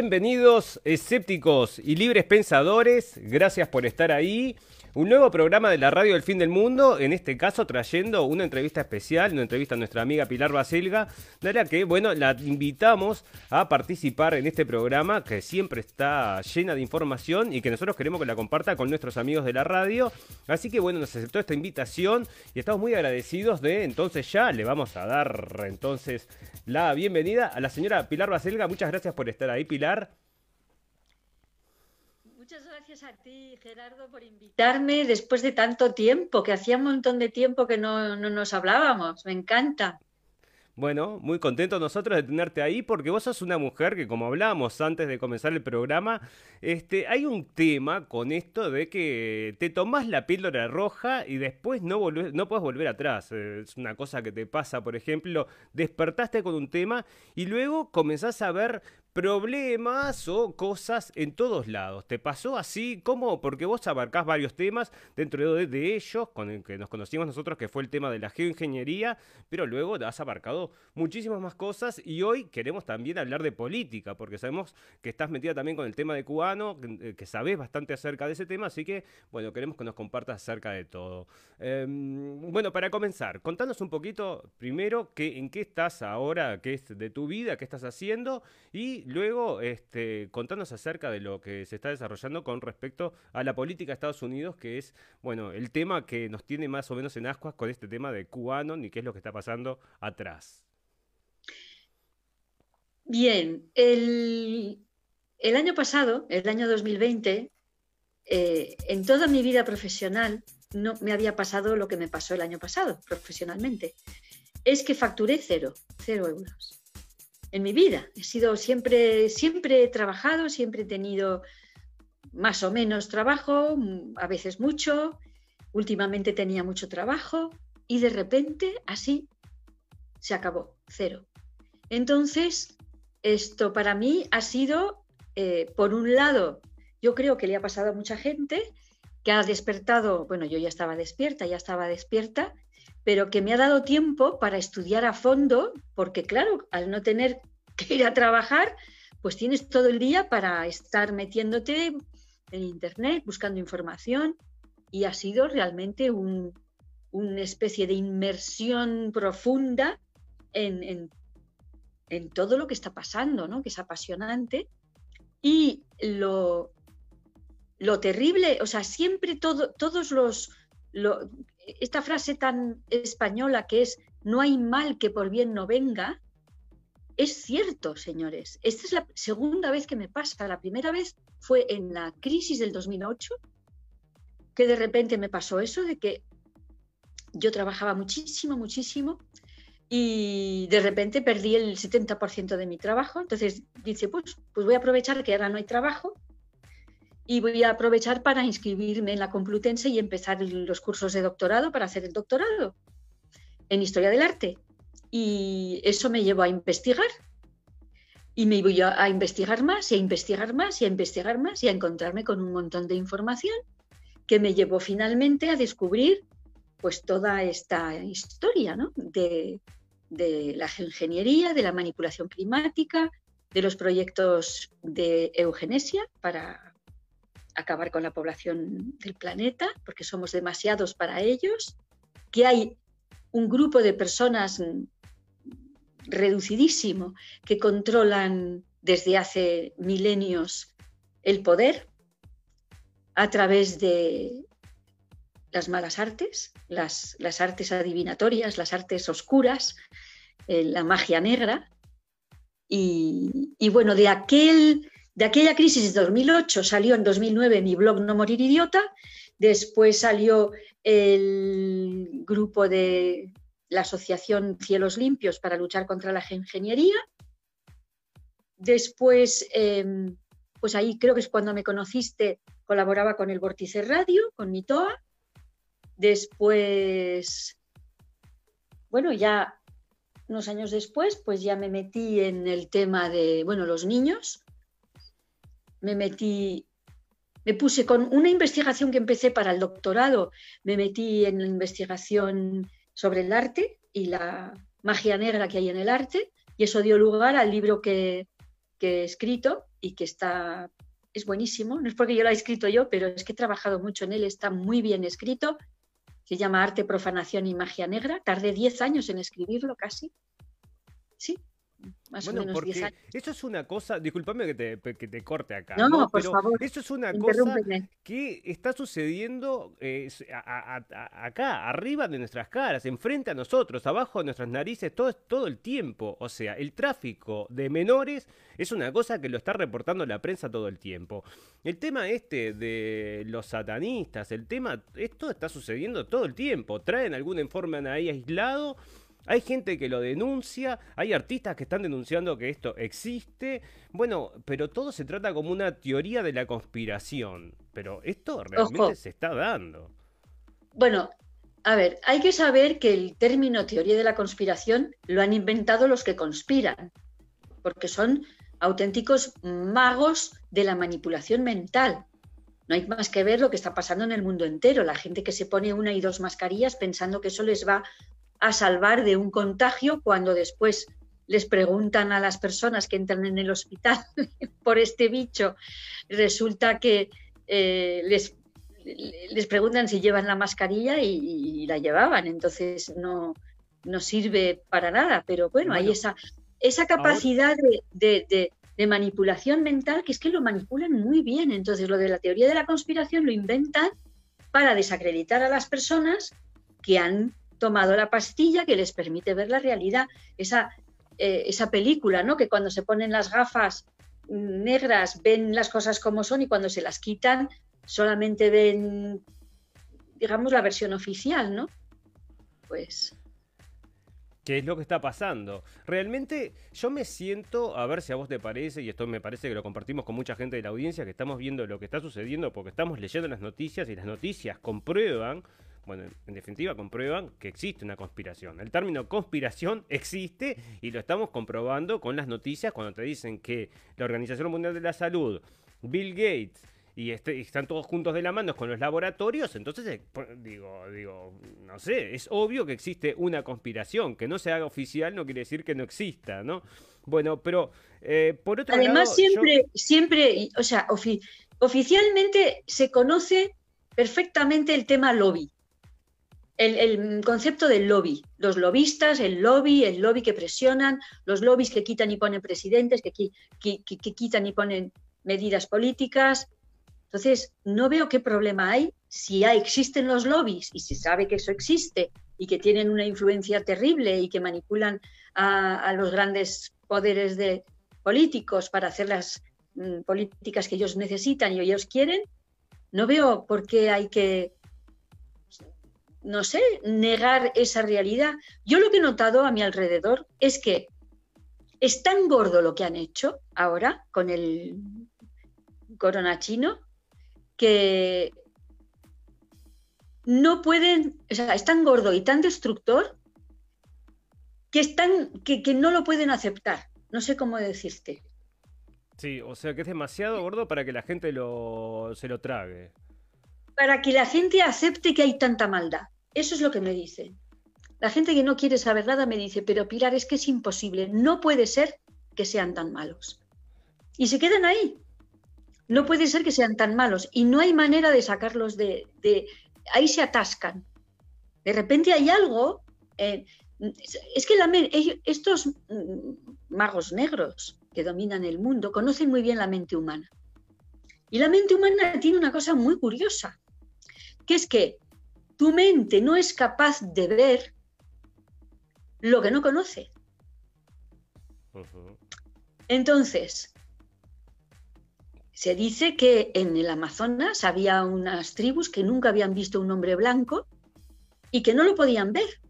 Bienvenidos escépticos y libres pensadores, gracias por estar ahí. Un nuevo programa de la radio del fin del mundo, en este caso trayendo una entrevista especial, una entrevista a nuestra amiga Pilar Baselga, de la que, bueno, la invitamos a participar en este programa que siempre está llena de información y que nosotros queremos que la comparta con nuestros amigos de la radio. Así que, bueno, nos aceptó esta invitación y estamos muy agradecidos de, entonces ya le vamos a dar entonces la bienvenida a la señora Pilar Baselga. Muchas gracias por estar ahí, Pilar. Muchas gracias a ti, Gerardo, por invitarme después de tanto tiempo, que hacía un montón de tiempo que no, nos hablábamos. Me encanta. Bueno, muy contento nosotros de tenerte ahí porque vos sos una mujer que, como hablábamos antes de comenzar el programa, este, hay un tema con esto de que te tomás la píldora roja y después no, no puedes volver atrás. Es una cosa que te pasa, por ejemplo, despertaste con un tema y luego comenzás a ver problemas o cosas en todos lados. ¿Te pasó así? ¿Cómo? Porque vos abarcás varios temas, dentro de, ellos, con el que nos conocimos nosotros, que fue el tema de la geoingeniería, pero luego has abarcado muchísimas más cosas y hoy queremos también hablar de política, porque sabemos que estás metida también con el tema de cubano, que, que sabés bastante acerca de ese tema, así que, bueno, queremos que nos compartas acerca de todo. Em, bueno, para comenzar, contanos un poquito primero que, en qué estás ahora, qué es de tu vida, qué estás haciendo y luego, este, contanos acerca de lo que se está desarrollando con respecto a la política de Estados Unidos, que es, bueno, el tema que nos tiene más o menos en ascuas con este tema de cubano y qué es lo que está pasando atrás. Bien, el, año pasado, el año 2020, eh, en toda mi vida profesional no me había pasado lo que me pasó el año pasado profesionalmente. Es que facturé cero, cero euros en mi vida. He sido siempre, siempre he trabajado, siempre he tenido más o menos trabajo, a veces mucho. Últimamente tenía mucho trabajo y de repente así se acabó, cero. Entonces, esto para mí ha sido, eh, por un lado, yo creo que le ha pasado a mucha gente que ha despertado, bueno, yo ya estaba despierta, ya estaba despierta, pero que me ha dado tiempo para estudiar a fondo, porque claro, al no tener que ir a trabajar, pues tienes todo el día para estar metiéndote en Internet, buscando información, y ha sido realmente una especie de inmersión profunda en, todo lo que está pasando, ¿no? que es apasionante. Y lo, lo terrible, o sea, siempre todo, todos los, esta frase tan española que es no hay mal que por bien no venga, es cierto, señores. Esta es la segunda vez que me pasa. La primera vez fue en la crisis del 2008, que de repente me pasó eso de que yo trabajaba muchísimo, muchísimo y de repente perdí el 70% de mi trabajo. Entonces dice, pues, pues voy a aprovechar que ahora no hay trabajo y voy a aprovechar para inscribirme en la Complutense y empezar los cursos de doctorado para hacer el doctorado en Historia del Arte. Y eso me llevó a investigar. Y me voy a, investigar más y a investigar más y a investigar más y a encontrarme con un montón de información que me llevó finalmente a descubrir pues toda esta historia de, de la geoingeniería, de la manipulación climática, de los proyectos de eugenesia para acabar con la población del planeta, porque somos demasiados para ellos, que hay un grupo de personas reducidísimo que controlan desde hace milenios el poder a través de las malas artes, las, las artes adivinatorias, las artes oscuras, eh, la magia negra. Y, y, bueno, de aquel de aquella crisis de 2008 salió en 2009 mi blog No Morir Idiota, después salió el grupo de la Asociación Cielos Limpios para luchar contra la ingeniería. Después, em, pues ahí creo que es cuando me conociste, colaboraba con el Vórtice Radio, con mi TOA. Después, bueno, ya unos años después, pues ya me metí en el tema de, bueno, los niños, me metí, me puse con una investigación que empecé para el doctorado, me metí en la investigación sobre el arte y la magia negra que hay en el arte, y eso dio lugar al libro que, he escrito, y que está, es buenísimo. No es porque yo lo haya escrito yo, pero es que he trabajado mucho en él, está muy bien escrito. Se llama Arte, Profanación y Magia Negra. Tardé 10 años en escribirlo casi. Sí, más o menos 10 años. Eso es una cosa, discúlpame que te, que te corte acá. No, no, por favor. Eso es una cosa que está sucediendo eh, acá, arriba de nuestras caras, enfrente a nosotros, abajo de nuestras narices, todo, todo el tiempo. O sea, el tráfico de menores es una cosa que lo está reportando la prensa todo el tiempo. El tema este de los satanistas, el tema, esto está sucediendo todo el tiempo. Traen algún informe ahí aislado hay gente que lo denuncia, hay artistas que están denunciando que esto existe. Bueno, pero todo se trata como una teoría de la conspiración. Pero esto realmente se está dando. Bueno, a ver, hay que saber que el término teoría de la conspiración lo han inventado los que conspiran, porque son auténticos magos de la manipulación mental. No hay más que ver lo que está pasando en el mundo entero. La gente que se pone una y dos mascarillas pensando que eso les va a salvar de un contagio cuando después les preguntan a las personas que entran en el hospital por este bicho, resulta que eh, les, les preguntan si llevan la mascarilla y, la llevaban, entonces no, no, sirve para nada, pero bueno, hay esa, esa capacidad de, de, manipulación mental que es que lo manipulan muy bien, entonces lo de la teoría de la conspiración lo inventan para desacreditar a las personas que han tomado la pastilla que les permite ver la realidad. Esa, eh, esa película, ¿no? Que cuando se ponen las gafas negras ven las cosas como son y cuando se las quitan solamente ven, digamos, la versión oficial, ¿no? Pues ¿Qué es lo que está pasando? Realmente yo me siento, a ver si a vos te parece, y esto me parece que lo compartimos con mucha gente de la audiencia, que estamos viendo lo que está sucediendo porque estamos leyendo las noticias y las noticias comprueban bueno, en definitiva comprueban que existe una conspiración. El término conspiración existe y lo estamos comprobando con las noticias cuando te dicen que la Organización Mundial de la Salud, Bill Gates, y, este, están todos juntos de la mano con los laboratorios, entonces eh, digo, digo, no sé, es obvio que existe una conspiración, que no se haga oficial no quiere decir que no exista, ¿no? Bueno, pero eh, por otro lado... Además, siempre, siempre, o sea, oficialmente se conoce perfectamente el tema lobby el, concepto del lobby, los lobistas, el lobby, el lobby que presionan, los lobbies que quitan y ponen presidentes, que, quitan y ponen medidas políticas. Entonces, no veo qué problema hay si ya existen los lobbies y se sabe que eso existe y que tienen una influencia terrible y que manipulan a, los grandes poderes de políticos para hacer las mm, políticas que ellos necesitan y ellos quieren, no veo por qué hay que no sé, negar esa realidad. Yo lo que he notado a mi alrededor es que es tan gordo lo que han hecho ahora con el corona chino que no pueden, o sea, es tan gordo y tan destructor que, que no lo pueden aceptar. No sé cómo decirte. Sí, o sea que es demasiado gordo para que la gente lo, se lo trague para que la gente acepte que hay tanta maldad. Eso es lo que me dicen. La gente que no quiere saber nada me dice, pero Pilar, es que es imposible, no puede ser que sean tan malos. Y se quedan ahí. No puede ser que sean tan malos y no hay manera de sacarlos de... ahí se atascan. De repente hay algo... Eh, es que estos mm, magos negros que dominan el mundo conocen muy bien la mente humana. Y la mente humana tiene una cosa muy curiosa que es que tu mente no es capaz de ver lo que no conoce. Entonces, se dice que en el Amazonas había unas tribus que nunca habían visto un hombre blanco y que no lo podían ver,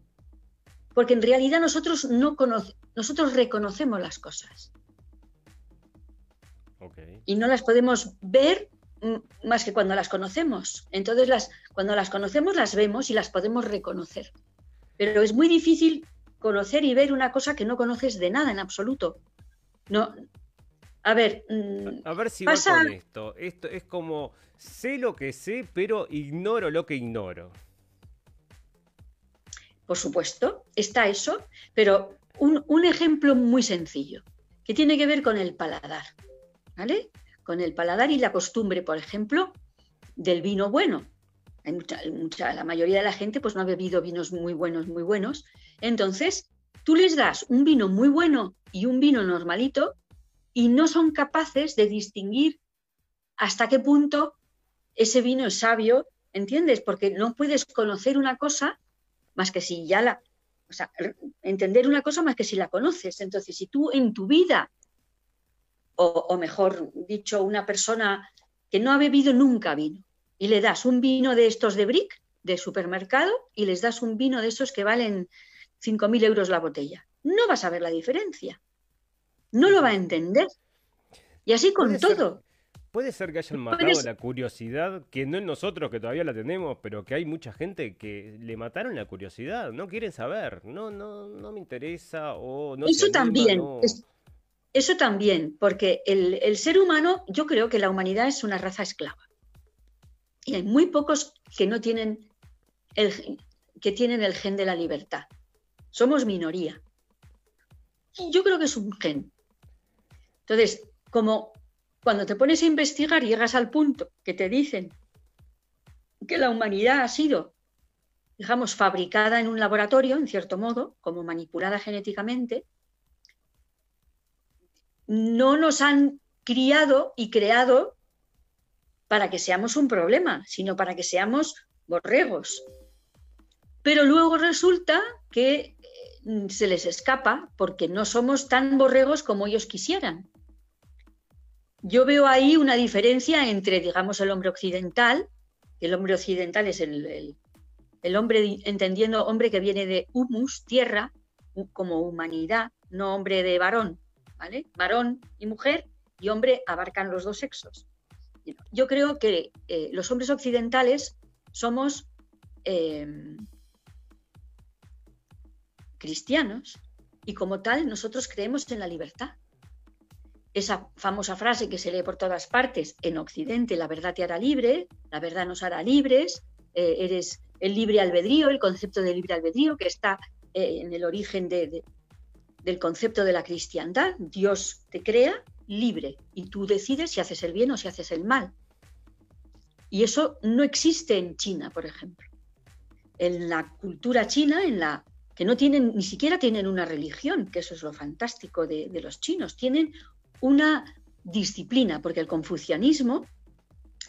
porque en realidad nosotros, no nosotros reconocemos las cosas. Y no las podemos ver más que cuando las conocemos. Entonces, las, cuando las conocemos, las vemos y las podemos reconocer. Pero es muy difícil conocer y ver una cosa que no conoces de nada en absoluto. No, a ver. Mm, a ver si pasa... con esto. Esto es como sé lo que sé, pero ignoro lo que ignoro. Por supuesto, está eso, pero un, un ejemplo muy sencillo, que tiene que ver con el paladar. ¿vale? Con el paladar y la costumbre, por ejemplo, del vino bueno. Hay mucha, la mayoría de la gente pues no ha bebido vinos muy buenos, muy buenos. Entonces, tú les das un vino muy bueno y un vino normalito y no son capaces de distinguir hasta qué punto ese vino es sabio, ¿entiendes? Porque no puedes conocer una cosa más que si ya la, o sea, entender una cosa más que si la conoces. Entonces, si tú en tu vida, o, mejor dicho, una persona que no ha bebido nunca vino, y le das un vino de estos de brick, de supermercado, y les das un vino de esos que valen 5.000 euros la botella, no vas a ver la diferencia. No lo va a entender. Y así con todo. Puede ser que hayan matado la curiosidad, que no en nosotros que todavía la tenemos, pero que hay mucha gente que le mataron la curiosidad, no quieren saber, no, no, no me interesa o no. Eso también, eso también, porque el, ser humano, yo creo que la humanidad es una raza esclava. Y hay muy pocos que no tienen el, que tienen el gen de la libertad. Somos minoría. Yo creo que es un gen. Entonces, como cuando te pones a investigar, llegas al punto que te dicen que la humanidad ha sido, digamos, fabricada en un laboratorio, en cierto modo, como manipulada genéticamente, no nos han criado y creado para que seamos un problema, sino para que seamos borregos. Pero luego resulta que eh, se les escapa porque no somos tan borregos como ellos quisieran yo veo ahí una diferencia entre, digamos, el hombre occidental, el hombre occidental es el, hombre, entendiendo hombre que viene de humus, tierra, como humanidad, no hombre de varón, ¿vale? Varón y mujer y hombre abarcan los dos sexos. Yo creo que eh, los hombres occidentales somos eh, cristianos y como tal nosotros creemos en la libertad esa famosa frase que se lee por todas partes, en Occidente la verdad te hará libre, la verdad nos hará libres, eh, eres el libre albedrío, el concepto de libre albedrío que está en el origen del concepto de la cristiandad. Dios te crea libre y tú decides si haces el bien o si haces el mal. Y eso no existe en China, por ejemplo. En la cultura china, en la que no tienen, ni siquiera tienen una religión, que eso es lo fantástico de, de los chinos, tienen una disciplina, porque el confucianismo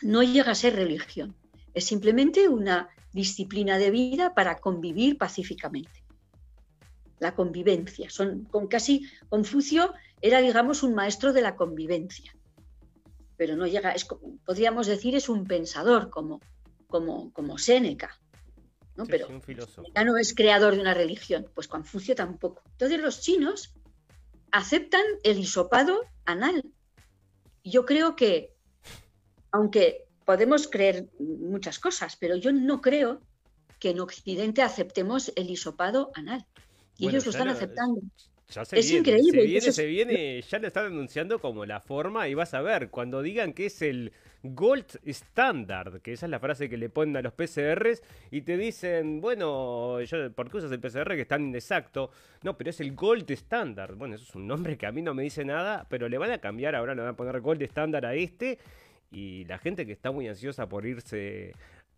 no llega a ser religión, es simplemente una disciplina de vida para convivir pacíficamente. La convivencia, son con casi Confucio era digamos un maestro de la convivencia. Pero no llega, es, podríamos decir es un pensador como como como Séneca, ¿no? pero ya no es creador de una religión, pues Confucio tampoco. Entonces los chinos aceptan el hisopado anal. Yo creo que, aunque podemos creer muchas cosas, pero yo no creo que en Occidente aceptemos el hisopado anal. Y ellos lo están aceptando es increíble. Se viene, se viene, ya lo están anunciando como la forma y vas a ver, cuando digan que es el Gold Standard, que esa es la frase que le ponen a los PCRs y te dicen, bueno, ¿por qué usas el PCR que es tan inexacto? No, pero es el Gold Standard. Bueno, eso es un nombre que a mí no me dice nada, pero le van a cambiar, ahora le van a poner Gold Standard a este y la gente que está muy ansiosa por irse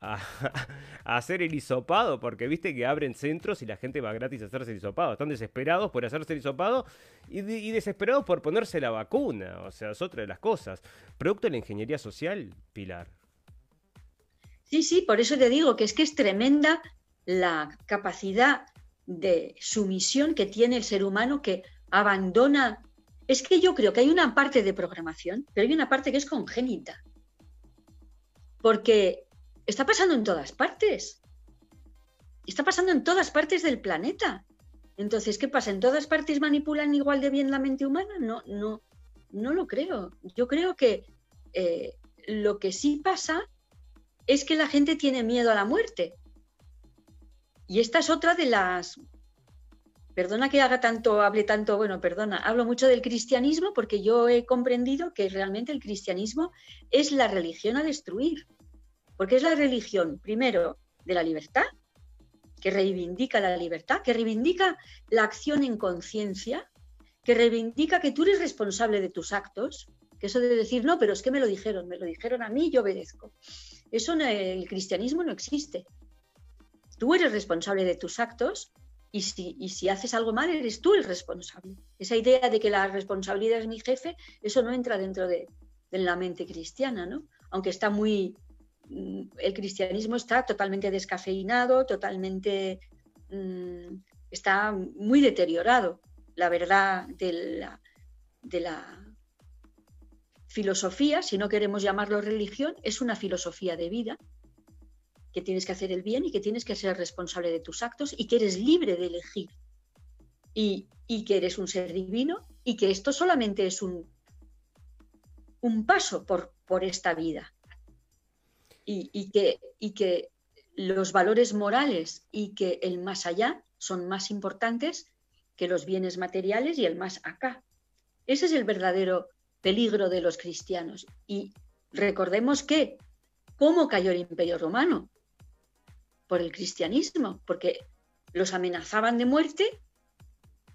a, hacer el hisopado, porque viste que abren centros y la gente va gratis a hacerse el hisopado. Están desesperados por hacerse el hisopado y, desesperados por ponerse la vacuna. O sea, es otra de las cosas. Producto de la ingeniería social, Pilar. Sí, sí, por eso te digo que es que es tremenda la capacidad de sumisión que tiene el ser humano que abandona. Es que yo creo que hay una parte de programación, pero hay una parte que es congénita. Porque está pasando en todas partes. Está pasando en todas partes del planeta. Entonces, ¿qué pasa? ¿En todas partes manipulan igual de bien la mente humana? No, no, no lo creo. Yo creo que eh, lo que sí pasa es que la gente tiene miedo a la muerte. Y esta es otra de las. Perdona que haga tanto, hable tanto, bueno, perdona, hablo mucho del cristianismo porque yo he comprendido que realmente el cristianismo es la religión a destruir porque es la religión, primero, de la libertad, que reivindica la libertad, que reivindica la acción en conciencia, que reivindica que tú eres responsable de tus actos, Que eso de decir, no, pero es que me lo dijeron, me lo dijeron a mí, yo obedezco. Eso en el cristianismo no existe. Tú eres responsable de tus actos y si, si, haces algo mal, eres tú el responsable. Esa idea de que la responsabilidad es mi jefe, eso no entra dentro de, la mente cristiana, ¿no? Aunque está muy... El cristianismo está totalmente descafeinado, totalmente... Mm, está muy deteriorado. La verdad de la, filosofía, si no queremos llamarlo religión, es una filosofía de vida que tienes que hacer el bien y que tienes que ser responsable de tus actos y que eres libre de elegir y, que eres un ser divino y que esto solamente es un, paso por esta vida y, que, los valores morales y que el más allá son más importantes que los bienes materiales y el más acá. Ese es el verdadero peligro de los cristianos. Y recordemos que, ¿cómo cayó el imperio romano? por el cristianismo, porque los amenazaban de muerte,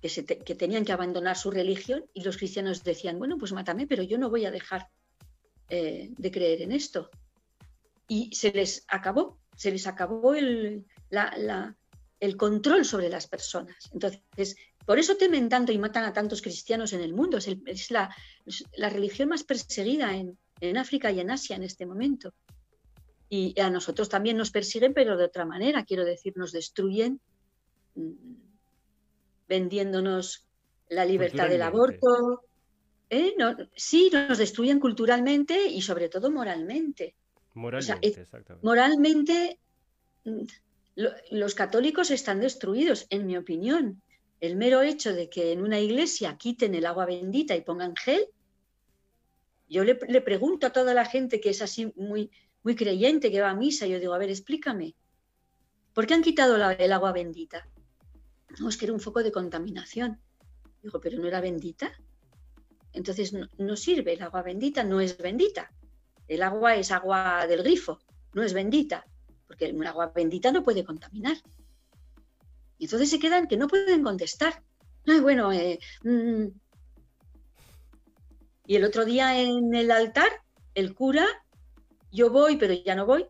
que, tenían que abandonar su religión, y los cristianos decían, bueno, pues mátame, pero yo no voy a dejar eh, de creer en esto. Y se les acabó, se les acabó el, el control sobre las personas. Entonces, por eso temen tanto y matan a tantos cristianos en el mundo. Es, la, religión más perseguida en África y en Asia en este momento y a nosotros también nos persiguen, pero de otra manera, quiero decir, nos destruyen mm, vendiéndonos la libertad del aborto. ¿eh? sí, nos destruyen culturalmente y sobre todo moralmente. Moralmente, Moralmente, mm, los católicos están destruidos, en mi opinión. El mero hecho de que en una iglesia quiten el agua bendita y pongan gel, yo le, le pregunto a toda la gente que es así muy, muy creyente que va a misa. Yo digo, a ver, explícame, ¿por qué han quitado el agua bendita? No, es que era un foco de contaminación. Digo, pero no era bendita. Entonces no, sirve, el agua bendita no es bendita. El agua es agua del grifo, no es bendita, porque el agua bendita no puede contaminar. Y entonces se quedan que no pueden contestar. Ay, bueno, eh, mm. y el otro día en el altar, el cura yo voy, pero ya no voy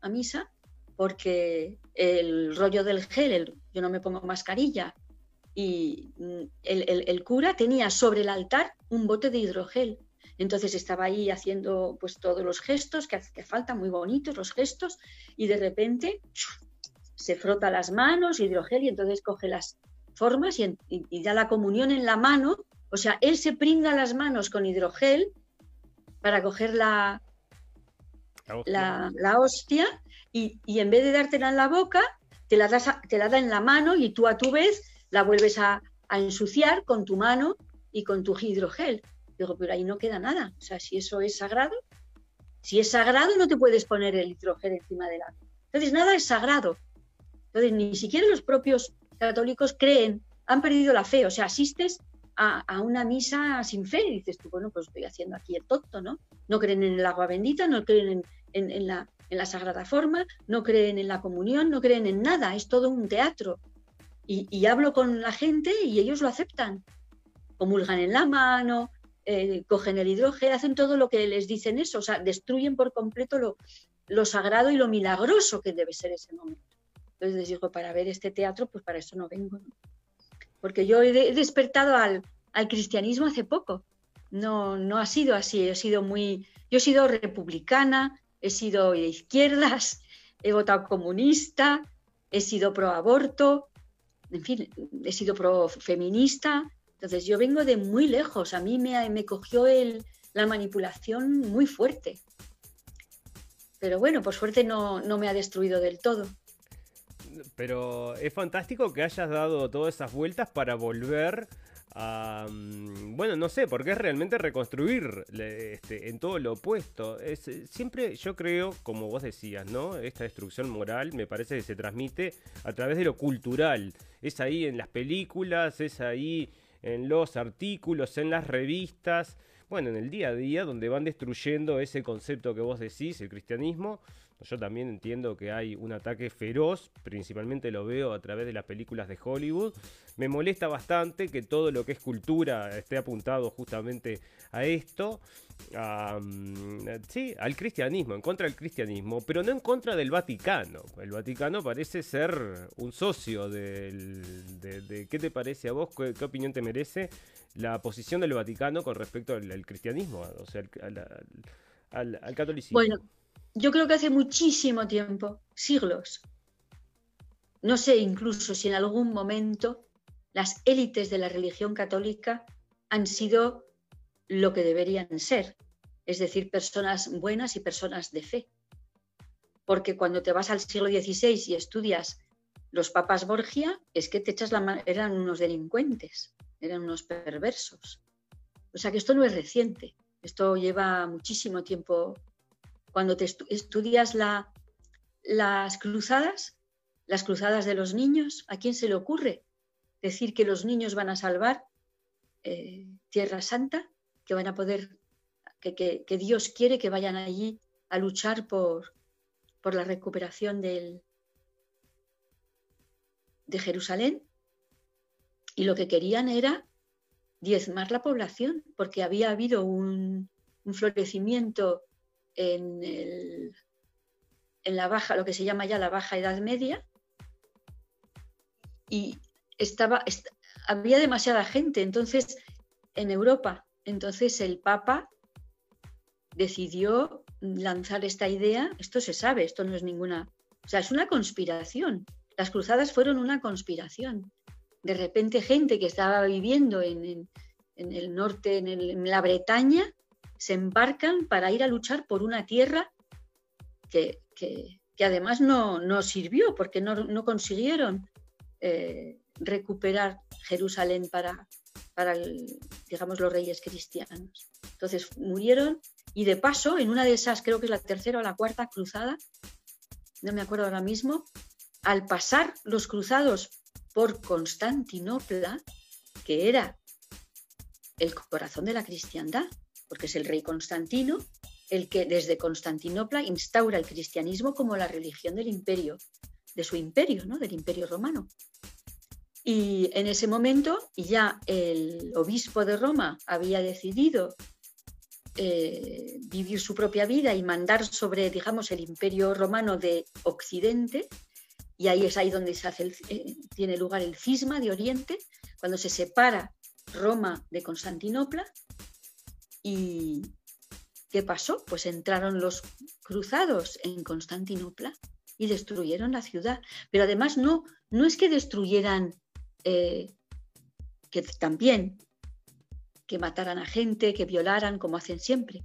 a misa porque el rollo del gel, yo no me pongo mascarilla, y mm, el, cura tenía sobre el altar un bote de hidrogel. Entonces estaba ahí haciendo pues todos los gestos que, que faltan, muy bonitos los gestos, y de repente se frota las manos, hidrogel, y entonces coge las formas y, y da la comunión en la mano. O sea, él se pringa las manos con hidrogel para coger la, la hostia, y, en vez de dártela en la boca, te la, das te la da en la mano y tú a tu vez la vuelves a, ensuciar con tu mano y con tu hidrogel. Digo, pero ahí no queda nada. O sea, si eso es sagrado, si es sagrado no te puedes poner el hidrogel encima del agua. Entonces, nada es sagrado. Entonces, ni siquiera los propios católicos creen, han perdido la fe. O sea, asistes a, a, una misa sin fe y dices tú, bueno, pues estoy haciendo aquí el tonto, ¿no? No creen en el agua bendita, no creen en, en, la, en la sagrada forma, no creen en la comunión, no creen en nada, es todo un teatro. Y, hablo con la gente y ellos lo aceptan. Comulgan en la mano, eh, cogen el hidrógeno, hacen todo lo que les dicen eso, o sea, destruyen por completo lo, lo sagrado y lo milagroso que debe ser ese momento. Entonces les digo, para ver este teatro, pues para eso no vengo. Porque yo he, despertado al, al, cristianismo hace poco. No, no ha sido así, he sido muy, yo he sido republicana, he sido de izquierdas, he votado comunista, he sido pro aborto, en fin, he sido pro feminista. Entonces yo vengo de muy lejos, a mí me, me cogió el, la manipulación muy fuerte. Pero bueno, por suerte no, no me ha destruido del todo. Pero es fantástico que hayas dado todas esas vueltas para volver bueno, no sé, porque es realmente reconstruir este, en todo lo opuesto. Es, eh, siempre yo creo, como vos decías, ¿no? Esta destrucción moral me parece que se transmite a través de lo cultural. Es ahí en las películas, es ahí en los artículos, en las revistas, bueno, en el día a día, donde van destruyendo ese concepto que vos decís, el cristianismo, yo también entiendo que hay un ataque feroz, principalmente lo veo a través de las películas de Hollywood. Me molesta bastante que todo lo que es cultura esté apuntado justamente a esto. sí, al cristianismo, en contra del cristianismo, pero no en contra del Vaticano. El Vaticano parece ser un socio del, de, ¿Qué te parece a vos? ¿Qué, opinión te merece la posición del Vaticano con respecto al, cristianismo, o sea, al, al catolicismo? Bueno, yo creo que hace muchísimo tiempo, siglos, no sé incluso si en algún momento las élites de la religión católica han sido lo que deberían ser, es decir, personas buenas y personas de fe. Porque cuando te vas al siglo XVI y estudias los papas Borgia, es que te echas la mano, eran unos delincuentes, eran unos perversos. O sea que esto no es reciente, esto lleva muchísimo tiempo cuando te estudias las cruzadas, las cruzadas de los niños, ¿a quién se le ocurre decir que los niños van a salvar eh, Tierra Santa, que van a poder, que, Dios quiere que vayan allí a luchar por, por la recuperación del, de Jerusalén? Y lo que querían era diezmar la población, porque había habido un, un florecimiento en, en la baja, lo que se llama ya la baja Edad Media, y estaba, había demasiada gente, entonces en Europa, entonces el Papa decidió lanzar esta idea, esto se sabe, esto no es ninguna, o sea, es una conspiración. Las cruzadas fueron una conspiración. De repente gente que estaba viviendo en, el norte, en, la Bretaña, se embarcan para ir a luchar por una tierra que, además no, sirvió porque no, consiguieron eh, recuperar Jerusalén para, para digamos, los reyes cristianos. Entonces murieron y de paso, en una de esas, creo que es la tercera o la cuarta cruzada, no me acuerdo ahora mismo, al pasar los cruzados por Constantinopla, que era el corazón de la cristiandad, porque es el rey Constantino el que desde Constantinopla instaura el cristianismo como la religión del imperio, de su imperio, ¿no? del imperio romano. Y en ese momento ya el obispo de Roma había decidido eh, vivir su propia vida y mandar sobre, digamos, el imperio romano de Occidente, y ahí es ahí donde se hace eh, tiene lugar el cisma de Oriente, cuando se separa Roma de Constantinopla ¿Y qué pasó? Pues entraron los cruzados en Constantinopla y destruyeron la ciudad. Pero además no, no es que destruyeran, eh, que también, que mataran a gente, que violaran, como hacen siempre,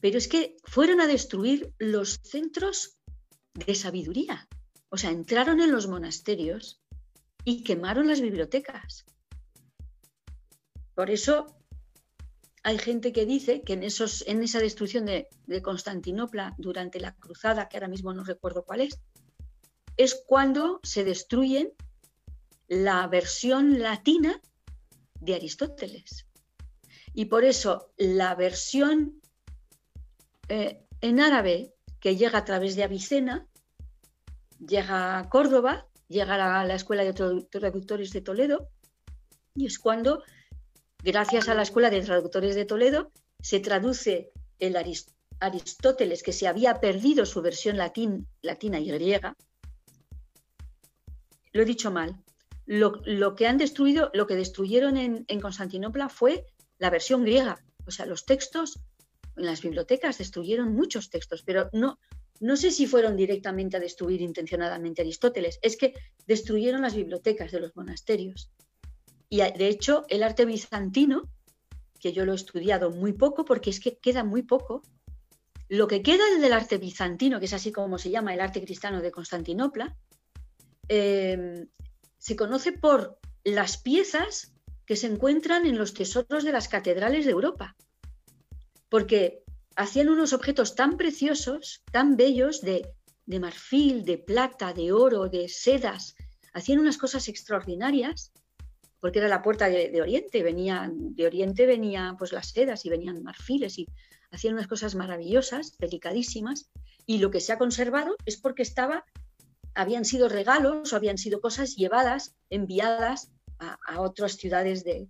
pero es que fueron a destruir los centros de sabiduría. O sea, entraron en los monasterios y quemaron las bibliotecas. Por eso hay gente que dice que en, esa destrucción de, Constantinopla durante la cruzada, que ahora mismo no recuerdo cuál es, es cuando se destruyen la versión latina de Aristóteles. Y por eso la versión eh, en árabe que llega a través de Avicena, llega a Córdoba, llega a la Escuela de Traductores de Toledo, y es cuando Gracias a la Escuela de Traductores de Toledo se traduce el Aristóteles, que se había perdido su versión latina y griega. Lo he dicho mal. Lo, que han destruido, lo que destruyeron en, Constantinopla fue la versión griega. O sea, los textos en las bibliotecas destruyeron muchos textos, pero no, no sé si fueron directamente a destruir intencionadamente Aristóteles, es que destruyeron las bibliotecas de los monasterios. Y de hecho, el arte bizantino, que yo lo he estudiado muy poco, porque es que queda muy poco, lo que queda del arte bizantino, que es así como se llama el arte cristiano de Constantinopla, em, se conoce por las piezas que se encuentran en los tesoros de las catedrales de Europa, porque hacían unos objetos tan preciosos, tan bellos, de, de marfil, de plata, de oro, de sedas, hacían unas cosas extraordinarias porque era la puerta de, Oriente, venía, de Oriente venían pues las sedas y venían marfiles y hacían unas cosas maravillosas, delicadísimas, y lo que se ha conservado es porque estaba, habían sido regalos o habían sido cosas llevadas, enviadas a, otras ciudades de,